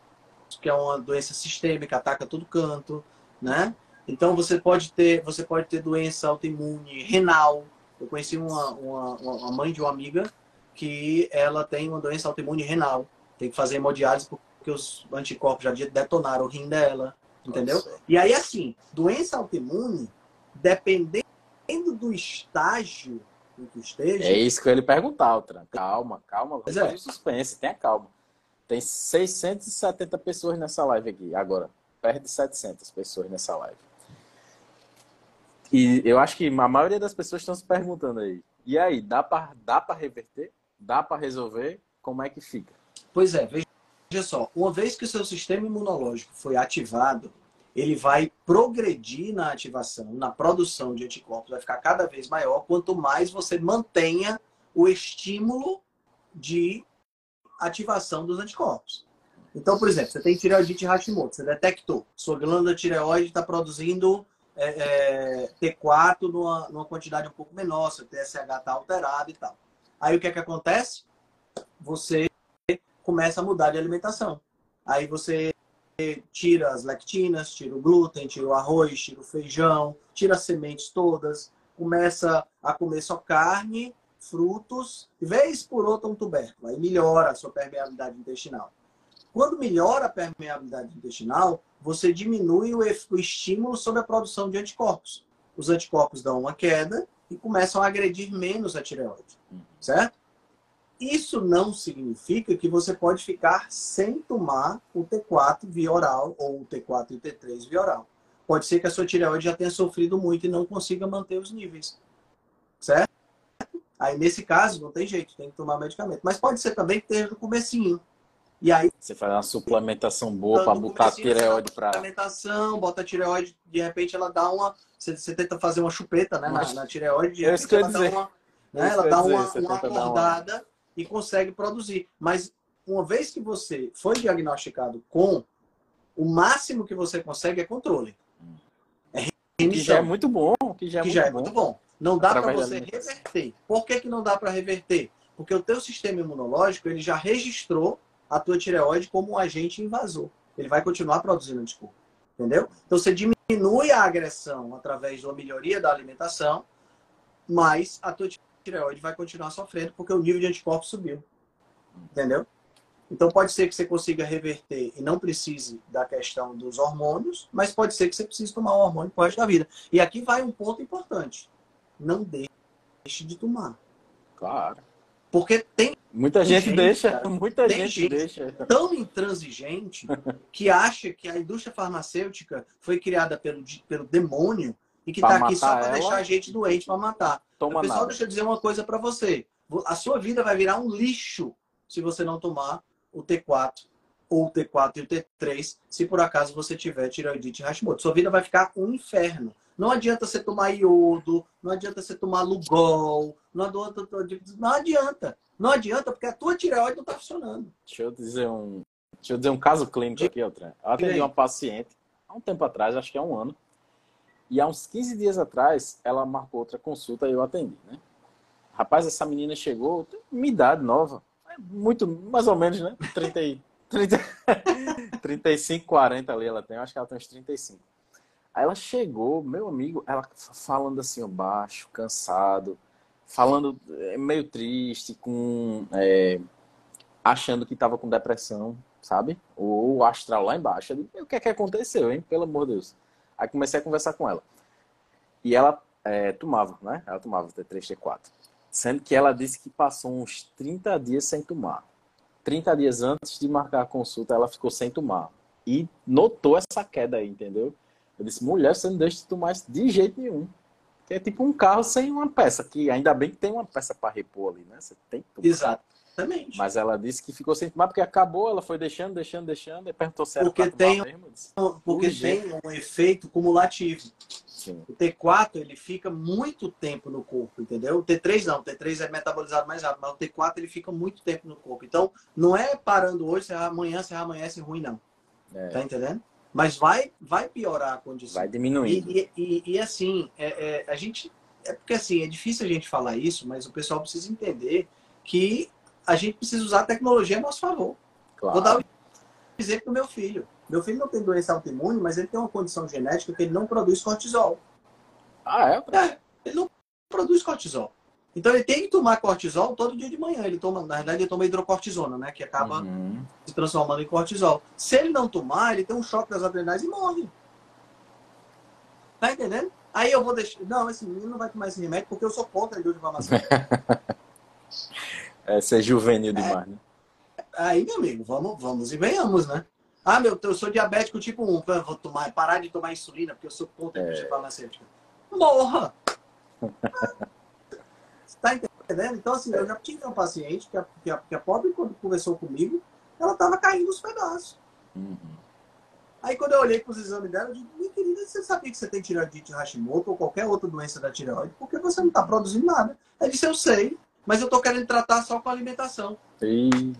[SPEAKER 1] que é uma doença sistêmica, ataca todo canto, né? Então você pode ter, você pode ter doença autoimune renal. Eu conheci uma, uma, uma mãe de uma amiga que ela tem uma doença autoimune renal. Tem que fazer hemodiálise porque os anticorpos já detonaram o rim dela, entendeu? Nossa. E aí, assim, doença autoimune, dependendo do estágio em que esteja...
[SPEAKER 2] É isso que eu ia lhe perguntar, Altran. Calma, calma. Vamos é. suspense, tenha calma. Tem 670 pessoas nessa live aqui, agora. Perto de 700 pessoas nessa live. E eu acho que a maioria das pessoas estão se perguntando aí. E aí, dá para dá reverter? Dá para resolver? Como é que fica?
[SPEAKER 1] Pois é, veja só, uma vez que o seu sistema imunológico foi ativado, ele vai progredir na ativação, na produção de anticorpos, vai ficar cada vez maior quanto mais você mantenha o estímulo de ativação dos anticorpos. Então, por exemplo, você tem tireoidite Hashimoto, você detectou, sua glândula tireoide está produzindo é, é, T4 numa, numa quantidade um pouco menor, seu TSH está alterado e tal. Aí o que é que acontece? Você começa a mudar de alimentação. Aí você tira as lectinas, tira o glúten, tira o arroz, tira o feijão, tira as sementes todas, começa a comer só carne, frutos, vez por outra um tubérculo. Aí melhora a sua permeabilidade intestinal. Quando melhora a permeabilidade intestinal, você diminui o, estímulo sobre a produção de anticorpos. Os anticorpos dão uma queda e começam a agredir menos a tireoide, certo? Isso não significa que você pode ficar sem tomar o T4 via oral ou o T4 e o T3 via oral. Pode ser que a sua tireoide já tenha sofrido muito e não consiga manter os níveis. Certo? Aí, nesse caso, não tem jeito, tem que tomar medicamento. Mas pode ser também que esteja no comecinho. E aí...
[SPEAKER 2] Você faz uma suplementação boa para botar a tireoide para...
[SPEAKER 1] Suplementação, bota a tireoide, de repente ela dá uma... Você, você tenta fazer uma chupeta né, Mas... na, na tireoide, de repente ela dá uma... Né, ela dá uma, uma acordada e consegue produzir. Mas uma vez que você foi diagnosticado com, o máximo que você consegue é controle.
[SPEAKER 2] É remissão. Que já é muito bom. Que já é,
[SPEAKER 1] que
[SPEAKER 2] muito,
[SPEAKER 1] já é
[SPEAKER 2] bom.
[SPEAKER 1] muito bom. Não dá para você reverter. Por que, que não dá para reverter? Porque o teu sistema imunológico ele já registrou a tua tireoide como um agente invasor. Ele vai continuar produzindo anticorpo. Entendeu? Então você diminui a agressão através de uma melhoria da alimentação, mas a tua tireoide vai continuar sofrendo porque o nível de anticorpos subiu. Entendeu? Então pode ser que você consiga reverter e não precise da questão dos hormônios, mas pode ser que você precise tomar um hormônio por resto da vida. E aqui vai um ponto importante. Não deixe de tomar.
[SPEAKER 2] Claro.
[SPEAKER 1] Porque tem.
[SPEAKER 2] Muita gente, gente deixa, cara, muita gente, gente, deixa.
[SPEAKER 1] Tão intransigente que acha que a indústria farmacêutica foi criada pelo, pelo demônio e que está aqui só para deixar a gente doente para matar. Toma Pessoal, nada. deixa eu dizer uma coisa para você. A sua vida vai virar um lixo se você não tomar o T4 ou o T4 e o T3, se por acaso você tiver tireoidite Hashimoto. Sua vida vai ficar um inferno. Não adianta você tomar iodo, não adianta você tomar Lugol, não adianta, não adianta. Não adianta porque a tua tireoide não está funcionando.
[SPEAKER 2] Deixa eu dizer um, deixa eu dizer um caso clínico aqui, Altran. Eu atendi uma paciente há um tempo atrás, acho que há um ano, e há uns 15 dias atrás ela marcou outra consulta e eu atendi, né? Rapaz, essa menina chegou, minha idade nova, é muito, mais ou menos, né? 30, 30, 35, 40 ali ela tem, eu acho que ela tem uns 35. Aí ela chegou, meu amigo, ela falando assim, baixo, cansado, falando é, meio triste, com é, achando que estava com depressão, sabe? Ou o astral lá embaixo. Eu o que é que aconteceu, hein? Pelo amor de Deus. Aí comecei a conversar com ela. E ela é, tomava, né? Ela tomava T3, T4. Sendo que ela disse que passou uns 30 dias sem tomar. 30 dias antes de marcar a consulta, ela ficou sem tomar. E notou essa queda aí, entendeu? Eu disse, mulher, você não deixa de tomar isso de jeito nenhum. Que é tipo um carro sem uma peça, que ainda bem que tem uma peça para repor ali, né? Você tem que
[SPEAKER 1] tomar. Exatamente.
[SPEAKER 2] Mas ela disse que ficou sem tomar porque acabou, ela foi deixando, deixando, deixando, e perguntou se era
[SPEAKER 1] porque tem, mesmo. Porque tem um efeito cumulativo. Sim. O T4 ele fica muito tempo no corpo, entendeu? O T3 não, o T3 é metabolizado mais rápido, mas o T4 ele fica muito tempo no corpo. Então, não é parando hoje, amanhã você amanhece ruim, não. É. Tá entendendo? Mas vai, vai piorar a condição.
[SPEAKER 2] Vai diminuir.
[SPEAKER 1] E, e, e, assim, é, é, a gente. É porque assim, é difícil a gente falar isso, mas o pessoal precisa entender que a gente precisa usar a tecnologia a nosso favor. Claro. Vou dar um exemplo do meu filho. Meu filho não tem doença autoimune, mas ele tem uma condição genética que ele não produz cortisol.
[SPEAKER 2] Ah, é?
[SPEAKER 1] é ele não produz cortisol. Então ele tem que tomar cortisol todo dia de manhã. Ele toma, na verdade, ele toma hidrocortisona, né? Que acaba uhum. se transformando em cortisol. Se ele não tomar, ele tem um choque das adrenais e morre. Tá entendendo? Aí eu vou deixar. Não, esse menino não vai tomar esse remédio porque eu sou contra a indústria farmacêutica.
[SPEAKER 2] é ser juvenil demais, é. né?
[SPEAKER 1] Aí, meu amigo, vamos, vamos e venhamos, né? Ah, meu, eu sou diabético tipo 1, vou tomar, parar de tomar insulina porque eu sou contra é. farmacêutica. Morra! Tá entendendo? Então, assim, eu já tive uma paciente que a, que a, que a pobre, quando conversou comigo, ela tava caindo os pedaços. Uhum. Aí, quando eu olhei para os exames dela, eu disse, minha querida, você sabia que você tem tireoidite Hashimoto ou qualquer outra doença da tireoide? Porque você não está produzindo nada. Ela disse, eu sei, mas eu estou querendo tratar só com alimentação.
[SPEAKER 2] Sim.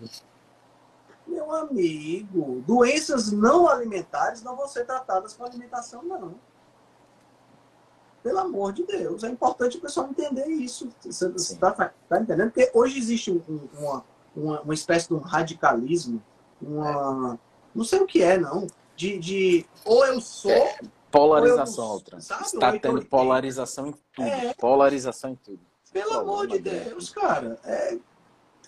[SPEAKER 1] Meu amigo, doenças não alimentares não vão ser tratadas com alimentação, não. Pelo amor de Deus, é importante o pessoal entender isso. Você está tá entendendo? Porque hoje existe um, uma, uma, uma, espécie de um radicalismo, uma. Não sei o que é, não. De, de ou eu sou. É,
[SPEAKER 2] polarização, outra. Está tendo polarização em tudo. É, polarização em tudo.
[SPEAKER 1] Pelo amor de Deus, cara. É,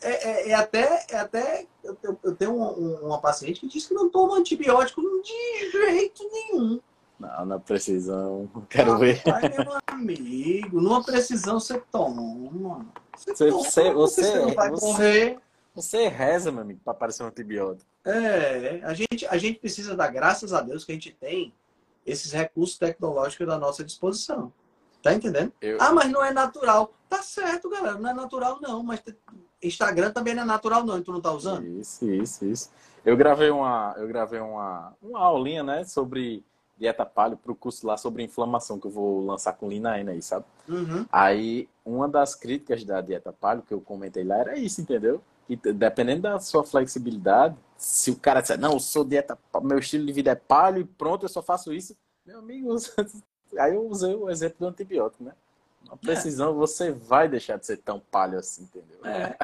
[SPEAKER 1] é, é, é, até, é até eu, eu tenho uma, uma, paciente que diz que não toma antibiótico de jeito nenhum.
[SPEAKER 2] Não, na precisão. Quero ver.
[SPEAKER 1] Pai, meu amigo, numa precisão você toma.
[SPEAKER 2] Você, você, toma, você, você, não vai você, morrer. Você reza, meu amigo, para aparecer um antibiótico.
[SPEAKER 1] É, a gente, a gente precisa dar graças a Deus que a gente tem esses recursos tecnológicos à nossa disposição. Tá entendendo? Eu... Ah, mas não é natural. Tá certo, galera. Não é natural, não. Mas Instagram também não é natural, não. E tu não tá usando?
[SPEAKER 2] Isso, isso, isso. Eu gravei uma, eu gravei uma, uma aulinha, né, sobre dieta paleo para o curso lá sobre inflamação que eu vou lançar com Lina N aí, sabe?
[SPEAKER 1] Uhum.
[SPEAKER 2] Aí, uma das críticas da dieta paleo que eu comentei lá era isso, entendeu? Que dependendo da sua flexibilidade, se o cara disser, não, eu sou dieta, meu estilo de vida é paleo e pronto, eu só faço isso, meu amigo, aí eu usei o exemplo do antibiótico, né? A precisão, é. você vai deixar de ser tão paleo assim, entendeu?
[SPEAKER 1] É.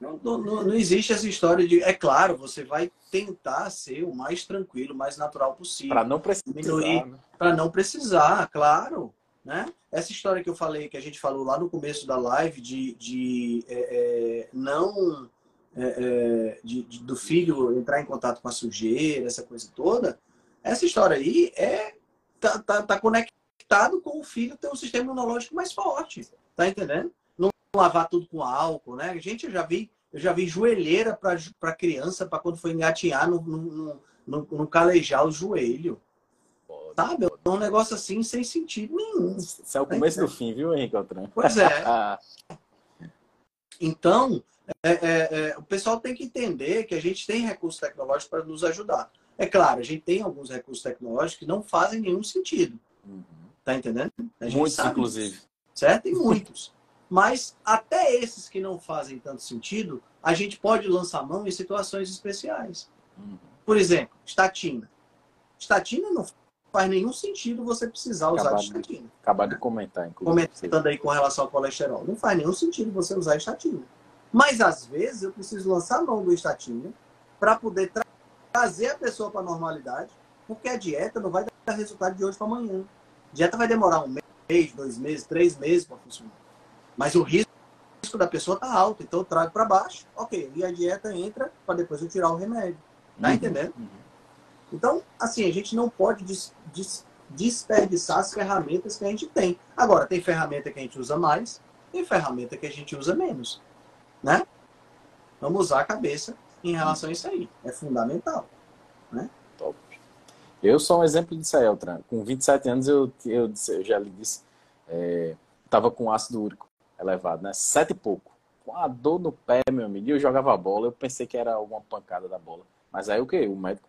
[SPEAKER 1] Não, não, não, existe essa história de. É claro, você vai tentar ser o mais tranquilo, o mais natural possível.
[SPEAKER 2] Para não precisar. Né?
[SPEAKER 1] Para não precisar, claro. Né? Essa história que eu falei, que a gente falou lá no começo da live, de, de é, é, não. É, é, de, de, do filho entrar em contato com a sujeira, essa coisa toda, essa história aí é tá, tá, tá conectado com o filho ter um sistema imunológico mais forte. Tá entendendo? lavar tudo com álcool, né? Gente, eu já vi, eu já vi joelheira para criança, para quando foi engatinhar, no, no, no, no calejar o joelho. Sabe? É um negócio assim sem sentido nenhum.
[SPEAKER 2] Isso é o começo do fim, viu, Henrique Altran?
[SPEAKER 1] Pois é. então, é, é, é, o pessoal tem que entender que a gente tem recursos tecnológicos para nos ajudar. É claro, a gente tem alguns recursos tecnológicos que não fazem nenhum sentido. Tá entendendo?
[SPEAKER 2] Muitos, inclusive.
[SPEAKER 1] certo? E muitos. Mas até esses que não fazem tanto sentido, a gente pode lançar mão em situações especiais. Uhum. Por exemplo, estatina. Estatina não faz nenhum sentido você precisar usar
[SPEAKER 2] acabar
[SPEAKER 1] estatina.
[SPEAKER 2] De, acabar de comentar,
[SPEAKER 1] inclusive. Comentando aí com relação ao colesterol. Não faz nenhum sentido você usar estatina. Mas às vezes eu preciso lançar mão do estatina para poder tra trazer a pessoa para a normalidade, porque a dieta não vai dar resultado de hoje para amanhã. A dieta vai demorar um mês, dois meses, três meses para funcionar. Mas o risco da pessoa está alto, então eu trago para baixo, ok. E a dieta entra para depois eu tirar o remédio. Tá uhum, entendendo? Uhum. Então, assim, a gente não pode des des desperdiçar as ferramentas que a gente tem. Agora, tem ferramenta que a gente usa mais, tem ferramenta que a gente usa menos. Né? Vamos usar a cabeça em relação a isso aí. É fundamental.
[SPEAKER 2] Eu sou um exemplo disso aí, Altran. Com 27 anos, eu, eu, eu já lhe disse, é, tava com ácido úrico elevado, né? Sete e pouco. Com a dor no pé, meu amigo, eu jogava a bola, eu pensei que era alguma pancada da bola. Mas aí o que? O médico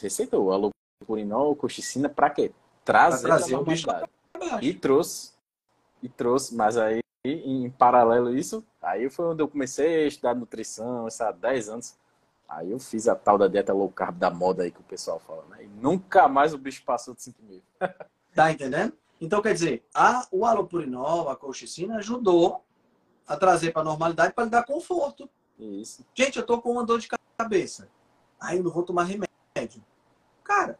[SPEAKER 2] receitou a lopurinol, coxicina, pra quê? Trazer, pra trazer o bicho E trouxe. E trouxe, mas aí, em paralelo isso, aí foi onde eu comecei a estudar nutrição, isso há 10 anos. Aí eu fiz a tal da dieta low carb da moda aí que o pessoal fala, né? E nunca mais o bicho passou de 5 mil.
[SPEAKER 1] tá entendendo? Então, quer dizer, a, o alopurinol, a colchicina, ajudou a trazer para a normalidade para lhe dar conforto.
[SPEAKER 2] Isso.
[SPEAKER 1] Gente, eu tô com uma dor de cabeça. Aí eu não vou tomar remédio. Cara,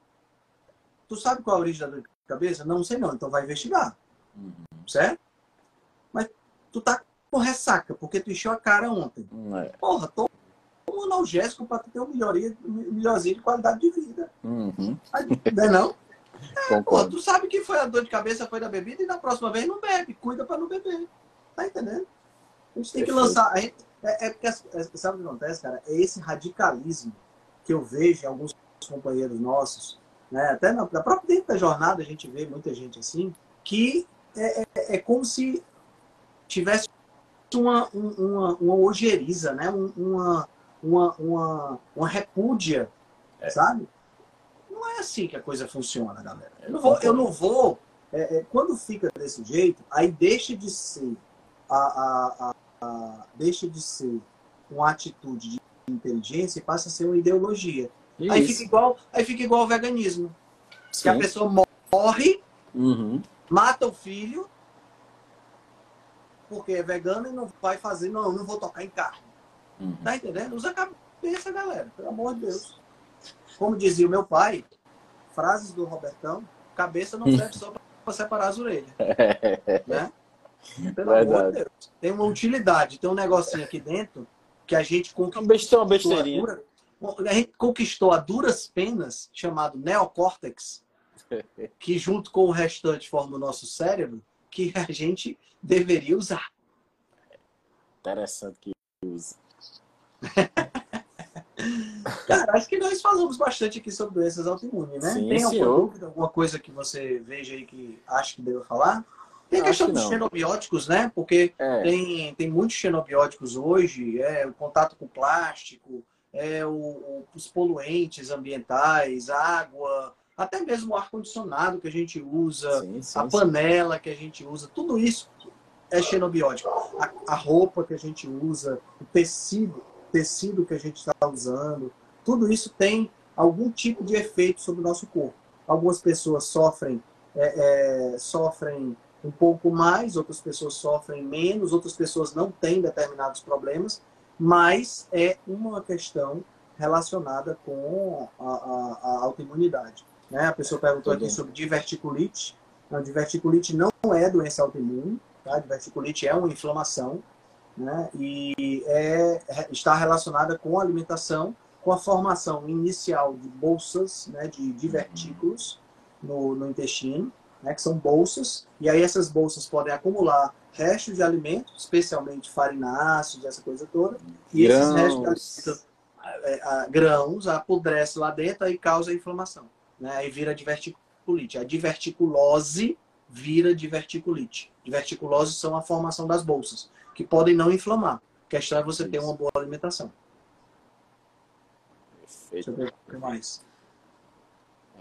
[SPEAKER 1] tu sabe qual é a origem da dor de cabeça? Não sei não, então vai investigar. Uhum. Certo? Mas tu tá com ressaca, porque tu encheu a cara ontem. É. Porra, tô um analgésico para ter uma melhoria, melhorzinha de qualidade de vida.
[SPEAKER 2] Uhum.
[SPEAKER 1] Aí, não é não? É, pô, tu sabe que foi a dor de cabeça, foi da bebida, e na próxima vez não bebe, cuida para não beber. Tá entendendo? A gente tem que lançar. Gente, é, é, porque, é, sabe o que acontece, cara? É esse radicalismo que eu vejo em alguns companheiros nossos, né? até na, na própria dentro da jornada a gente vê muita gente assim, que é, é, é como se tivesse uma, uma, uma ojeriza, né? uma, uma, uma, uma repúdia, é. sabe? não é assim que a coisa funciona, galera. Eu não vou. Eu não vou é, é, quando fica desse jeito, aí deixa de ser a, a, a, deixa de ser uma atitude de inteligência e passa a ser uma ideologia. Aí fica igual, aí fica igual ao veganismo. Sim. Que a pessoa morre,
[SPEAKER 2] uhum.
[SPEAKER 1] mata o filho, porque é vegano e não vai fazer, não, não vou tocar em carne. Uhum. Tá entendendo? Usa a cabeça, galera, pelo amor de Deus. Como dizia o meu pai, frases do Robertão, cabeça não serve só para separar as orelhas. né? Pelo Verdade. amor de Deus. Tem uma utilidade, tem um negocinho aqui dentro que a gente
[SPEAKER 2] conquistou. Uma besteirinha.
[SPEAKER 1] Dura, a gente conquistou a duras penas, chamado neocórtex, que junto com o restante forma o nosso cérebro, que a gente deveria usar.
[SPEAKER 2] Interessante que usa.
[SPEAKER 1] Cara, acho que nós falamos bastante aqui sobre doenças autoimunes, né?
[SPEAKER 2] Sim,
[SPEAKER 1] Tem
[SPEAKER 2] alguma
[SPEAKER 1] senhor. dúvida, alguma coisa que você veja aí que acha que deva falar? Tem a questão que dos xenobióticos, né? Porque é. tem, tem muitos xenobióticos hoje, é o contato com plástico, é o, o, os poluentes ambientais, água, até mesmo o ar-condicionado que a gente usa, sim, sim, a panela sim. que a gente usa, tudo isso é xenobiótico. A, a roupa que a gente usa, o tecido, tecido que a gente está usando, tudo isso tem algum tipo de efeito sobre o nosso corpo. Algumas pessoas sofrem, é, é, sofrem um pouco mais, outras pessoas sofrem menos, outras pessoas não têm determinados problemas, mas é uma questão relacionada com a, a, a autoimunidade. Né? A pessoa perguntou aqui sobre diverticulite. A diverticulite não é doença autoimune, tá? diverticulite é uma inflamação, né? e é, está relacionada com a alimentação, com a formação inicial de bolsas, né, de divertículos no, no intestino, né, que são bolsas, e aí essas bolsas podem acumular restos de alimento, especialmente farináceos, essa coisa toda, e grãos. esses restos de alimento, é, grãos apodrece lá dentro e causa inflamação, né, aí vira diverticulite. A diverticulose vira diverticulite. Diverticulose são a formação das bolsas, que podem não inflamar. A questão é você ter uma boa alimentação.
[SPEAKER 2] Perfeito. Deixa eu ver o que mais.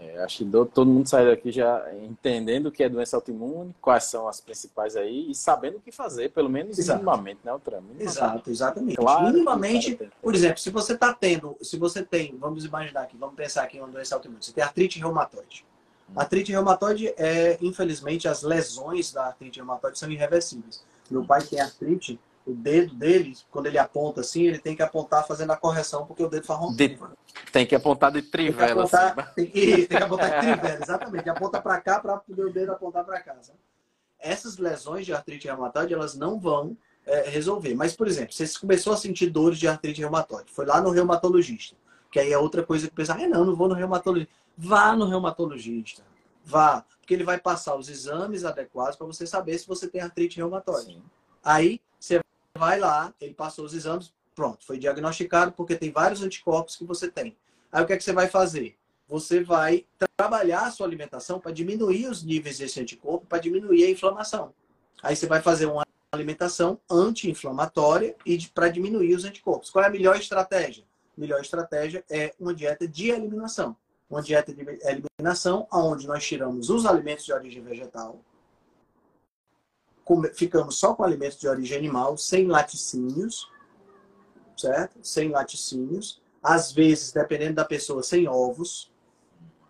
[SPEAKER 2] É, acho que todo mundo sai daqui já entendendo o que é doença autoimune, quais são as principais aí e sabendo o que fazer, pelo menos Exato. minimamente, né, Ultra?
[SPEAKER 1] Minimamente. Exato, exatamente. Claro minimamente, por exemplo, se você está tendo, se você tem, vamos imaginar aqui, vamos pensar aqui em uma doença autoimune, você tem artrite reumatoide. Hum. Artrite reumatoide é, infelizmente, as lesões da artrite reumatoide são irreversíveis. Meu pai tem artrite o dedo dele, quando ele aponta assim, ele tem que apontar fazendo a correção, porque o dedo faz
[SPEAKER 2] romper. Tem que apontar de trivela.
[SPEAKER 1] Tem que apontar, assim. tem que, tem que apontar de trivela, exatamente. Aponta para cá para poder o dedo apontar para cá. Sabe? Essas lesões de artrite reumatoide, elas não vão é, resolver. Mas, por exemplo, você começou a sentir dores de artrite reumatoide, foi lá no reumatologista, que aí é outra coisa que pensa, ah, não, não vou no reumatologista. Vá no reumatologista. Vá, porque ele vai passar os exames adequados para você saber se você tem artrite reumatoide. Sim. Aí você vai lá, ele passou os exames, pronto, foi diagnosticado porque tem vários anticorpos que você tem. Aí o que é que você vai fazer? Você vai trabalhar a sua alimentação para diminuir os níveis desse anticorpo, para diminuir a inflamação. Aí você vai fazer uma alimentação anti-inflamatória e para diminuir os anticorpos. Qual é a melhor estratégia? A melhor estratégia é uma dieta de eliminação. Uma dieta de eliminação onde nós tiramos os alimentos de origem vegetal, ficamos só com alimentos de origem animal, sem laticínios, certo? Sem laticínios. Às vezes, dependendo da pessoa, sem ovos.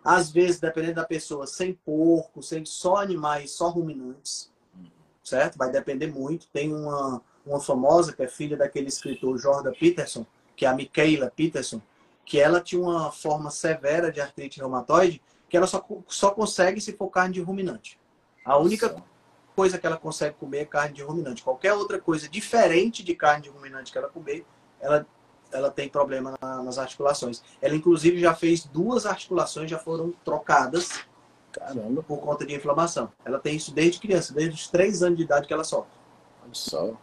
[SPEAKER 1] Às vezes, dependendo da pessoa, sem porco, sem só animais, só ruminantes, certo? Vai depender muito. Tem uma, uma famosa que é filha daquele escritor Jordan Peterson, que é a Michaela Peterson, que ela tinha uma forma severa de artrite reumatoide, que ela só, só consegue se for carne de ruminante. A única coisa que ela consegue comer é carne de ruminante. Qualquer outra coisa diferente de carne de ruminante que ela comer, ela, ela tem problema na, nas articulações. Ela, inclusive, já fez duas articulações, já foram trocadas Caramba. por conta de inflamação. Ela tem isso desde criança, desde os três anos de idade que ela sofre.
[SPEAKER 2] Olha só.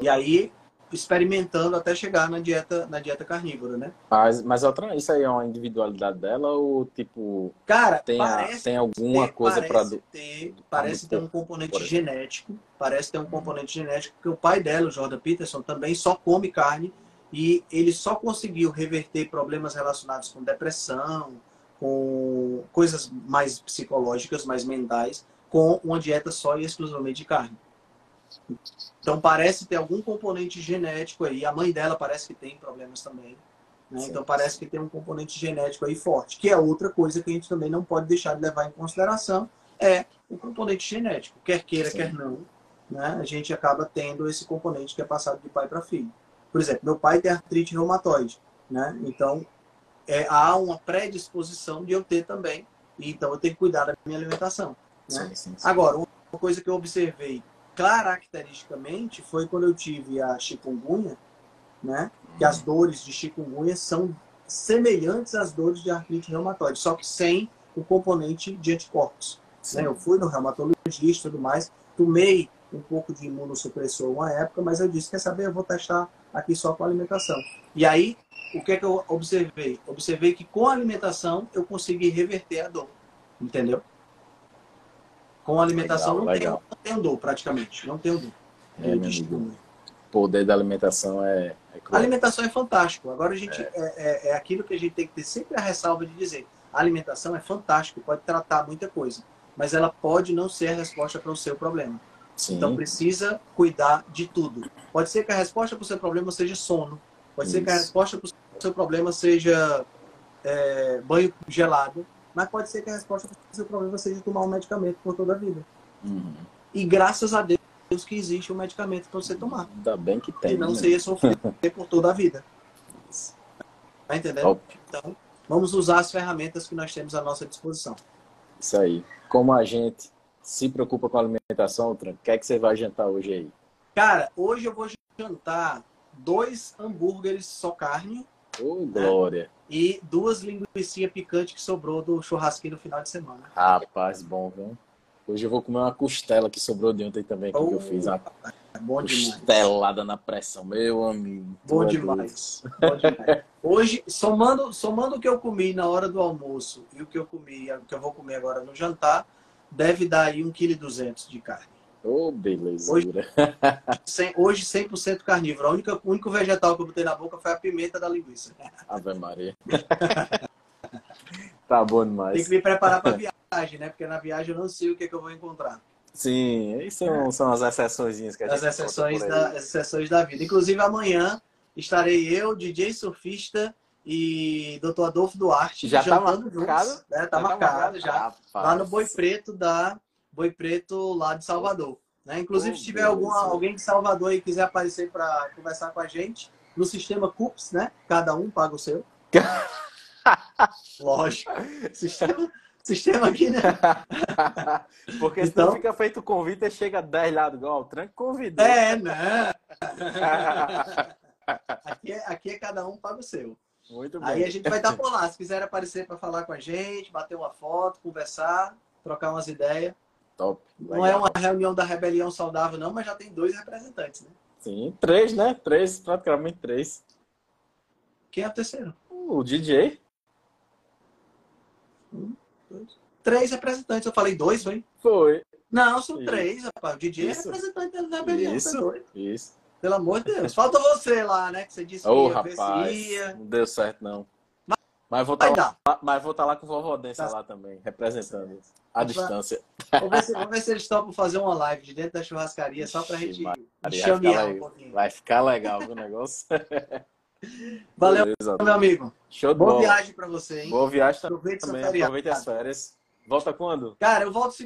[SPEAKER 1] E aí, experimentando até chegar na dieta, na dieta carnívora, né?
[SPEAKER 2] Mas, mas outra, isso aí é uma individualidade dela ou tipo.
[SPEAKER 1] Cara,
[SPEAKER 2] tem, a, tem alguma
[SPEAKER 1] ter,
[SPEAKER 2] coisa para.
[SPEAKER 1] Ter, parece ter um componente genético. Parece ter um componente genético, porque o pai dela, o Jordan Peterson, também só come carne e ele só conseguiu reverter problemas relacionados com depressão, com coisas mais psicológicas, mais mentais, com uma dieta só e exclusivamente de carne. Então parece ter algum componente genético aí. A mãe dela parece que tem problemas também. Né? Então parece que tem um componente genético aí forte, que é outra coisa que a gente também não pode deixar de levar em consideração, é o componente genético. Quer queira, Sim. quer não, né? a gente acaba tendo esse componente que é passado de pai para filho. Por exemplo, meu pai tem artrite reumatoide, né? Então é, há uma predisposição de eu ter também, então eu tenho que cuidar da minha alimentação. Né? Sim, sim, Agora, uma coisa que eu observei caracteristicamente foi quando eu tive a chikungunya, né? Que as dores de chikungunya são semelhantes às dores de artrite reumatoide, só que sem o componente de anticorpos. Né? Eu fui no reumatologista e tudo mais, tomei um pouco de imunossupressor uma época, mas eu disse, quer saber, eu vou testar aqui só com alimentação. E aí, o que é que eu observei? Observei que com a alimentação eu consegui reverter a dor, entendeu? Com alimentação legal, não, legal. Tem, não tem dor, praticamente. Não tem dor. É,
[SPEAKER 2] o poder da alimentação é, é
[SPEAKER 1] A alimentação é fantástico. Agora a gente é. É, é. é. aquilo que a gente tem que ter sempre a ressalva de dizer. A alimentação é fantástico, pode tratar muita coisa, mas ela pode não ser a resposta para o seu problema. Sim. Então precisa cuidar de tudo. Pode ser que a resposta para o seu problema seja sono. Pode Isso. ser que a resposta para o seu problema seja é, banho gelado. Mas pode ser que a resposta para o seu problema seja tomar um medicamento por toda a vida. Uhum. E graças a Deus que existe um medicamento para você tomar.
[SPEAKER 2] Ainda bem que tem.
[SPEAKER 1] não né? você ia sofrer por toda a vida. Tá entendendo? Então, vamos usar as ferramentas que nós temos à nossa disposição.
[SPEAKER 2] Isso aí. Como a gente se preocupa com a alimentação, o que é que você vai jantar hoje aí?
[SPEAKER 1] Cara, hoje eu vou jantar dois hambúrgueres só carne.
[SPEAKER 2] Oh, glória. Né?
[SPEAKER 1] E duas linguiçinhas picantes que sobrou do churrasquinho no final de semana.
[SPEAKER 2] Rapaz, bom, viu? Hoje eu vou comer uma costela que sobrou de ontem também, que, oh, que eu fiz. Uma
[SPEAKER 3] é bom
[SPEAKER 2] costelada na pressão, meu amigo.
[SPEAKER 3] Bom é demais. bom demais. Hoje, somando, somando o que eu comi na hora do almoço e o que eu comi, o que eu vou comer agora no jantar, deve dar aí 1,2 kg de carne.
[SPEAKER 2] Ô, oh, beleza.
[SPEAKER 3] Hoje, hoje 100% carnívoro. A única, o único vegetal que eu botei na boca foi a pimenta da linguiça.
[SPEAKER 2] Ave Maria. tá bom demais.
[SPEAKER 3] Tem que me preparar para viagem, né? Porque na viagem eu não sei o que, é que eu vou encontrar.
[SPEAKER 2] Sim, isso são, são as exceções que a
[SPEAKER 3] as gente exceções da, As exceções da vida. Inclusive amanhã estarei eu, DJ surfista e Dr. Adolfo Duarte
[SPEAKER 2] já tá marcado,
[SPEAKER 3] juntos, né? Tá já marcado, tá marcado já. Lá no Boi Preto da Boi Preto lá de Salvador. Né? Inclusive, oh, se tiver alguma, alguém de Salvador e quiser aparecer para conversar com a gente, no sistema CUPS, né? Cada um paga o seu. Lógico. Sistema, sistema aqui, né?
[SPEAKER 2] Porque então, se fica feito o convite e chega 10 lá do gol, tranco convidou.
[SPEAKER 3] É, né? aqui, é, aqui é cada um paga o seu.
[SPEAKER 2] Muito bem.
[SPEAKER 3] Aí a gente vai estar por lá. Se quiser aparecer para falar com a gente, bater uma foto, conversar, trocar umas ideias.
[SPEAKER 2] Top.
[SPEAKER 3] Não Legal. é uma reunião da rebelião saudável, não, mas já tem dois representantes, né?
[SPEAKER 2] Sim, três, né? Três, praticamente três.
[SPEAKER 3] Quem é o terceiro?
[SPEAKER 2] O DJ.
[SPEAKER 3] Um, dois. Três representantes. Eu falei dois, foi?
[SPEAKER 2] Foi.
[SPEAKER 3] Não, são isso. três, rapaz. O DJ isso. é representante da rebelião.
[SPEAKER 2] Isso, isso.
[SPEAKER 3] Pelo amor de Deus. Falta você lá, né? Que você disse
[SPEAKER 2] oh, que ia rapaz, Não deu certo, não. Mas vou estar tá lá, mas vou estar tá lá com o vovó Dência tá. lá também, representando a distância.
[SPEAKER 3] Vamos ver, se, vamos ver se eles topam fazer uma live de dentro da churrascaria só pra gente
[SPEAKER 2] chamear um pouquinho. Vai ficar legal o negócio.
[SPEAKER 3] Valeu, Beleza. meu amigo.
[SPEAKER 2] Show de
[SPEAKER 3] Boa
[SPEAKER 2] bola.
[SPEAKER 3] viagem pra você, hein?
[SPEAKER 2] Boa viagem Aproveite também. Aproveite as férias. Volta quando?
[SPEAKER 3] Cara, eu volto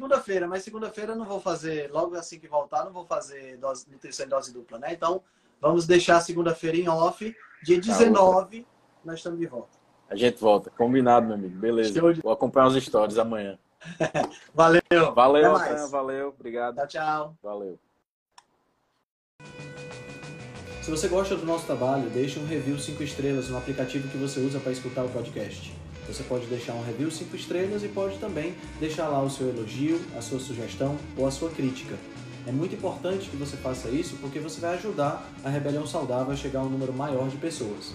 [SPEAKER 3] segunda-feira, mas segunda-feira eu não vou fazer, logo assim que voltar, não vou fazer dose, nutrição em dose dupla, né? Então, vamos deixar segunda-feira em off. Dia 19, tá nós estamos de volta.
[SPEAKER 2] A gente volta. Combinado, meu amigo. Beleza. De... Vou acompanhar os stories amanhã.
[SPEAKER 3] valeu.
[SPEAKER 2] Valeu, valeu. Obrigado.
[SPEAKER 3] Tchau, tchau.
[SPEAKER 2] Valeu.
[SPEAKER 1] Se você gosta do nosso trabalho, deixe um review 5 estrelas no aplicativo que você usa para escutar o podcast. Você pode deixar um review 5 estrelas e pode também deixar lá o seu elogio, a sua sugestão ou a sua crítica. É muito importante que você faça isso porque você vai ajudar a Rebelião Saudável a chegar a um número maior de pessoas.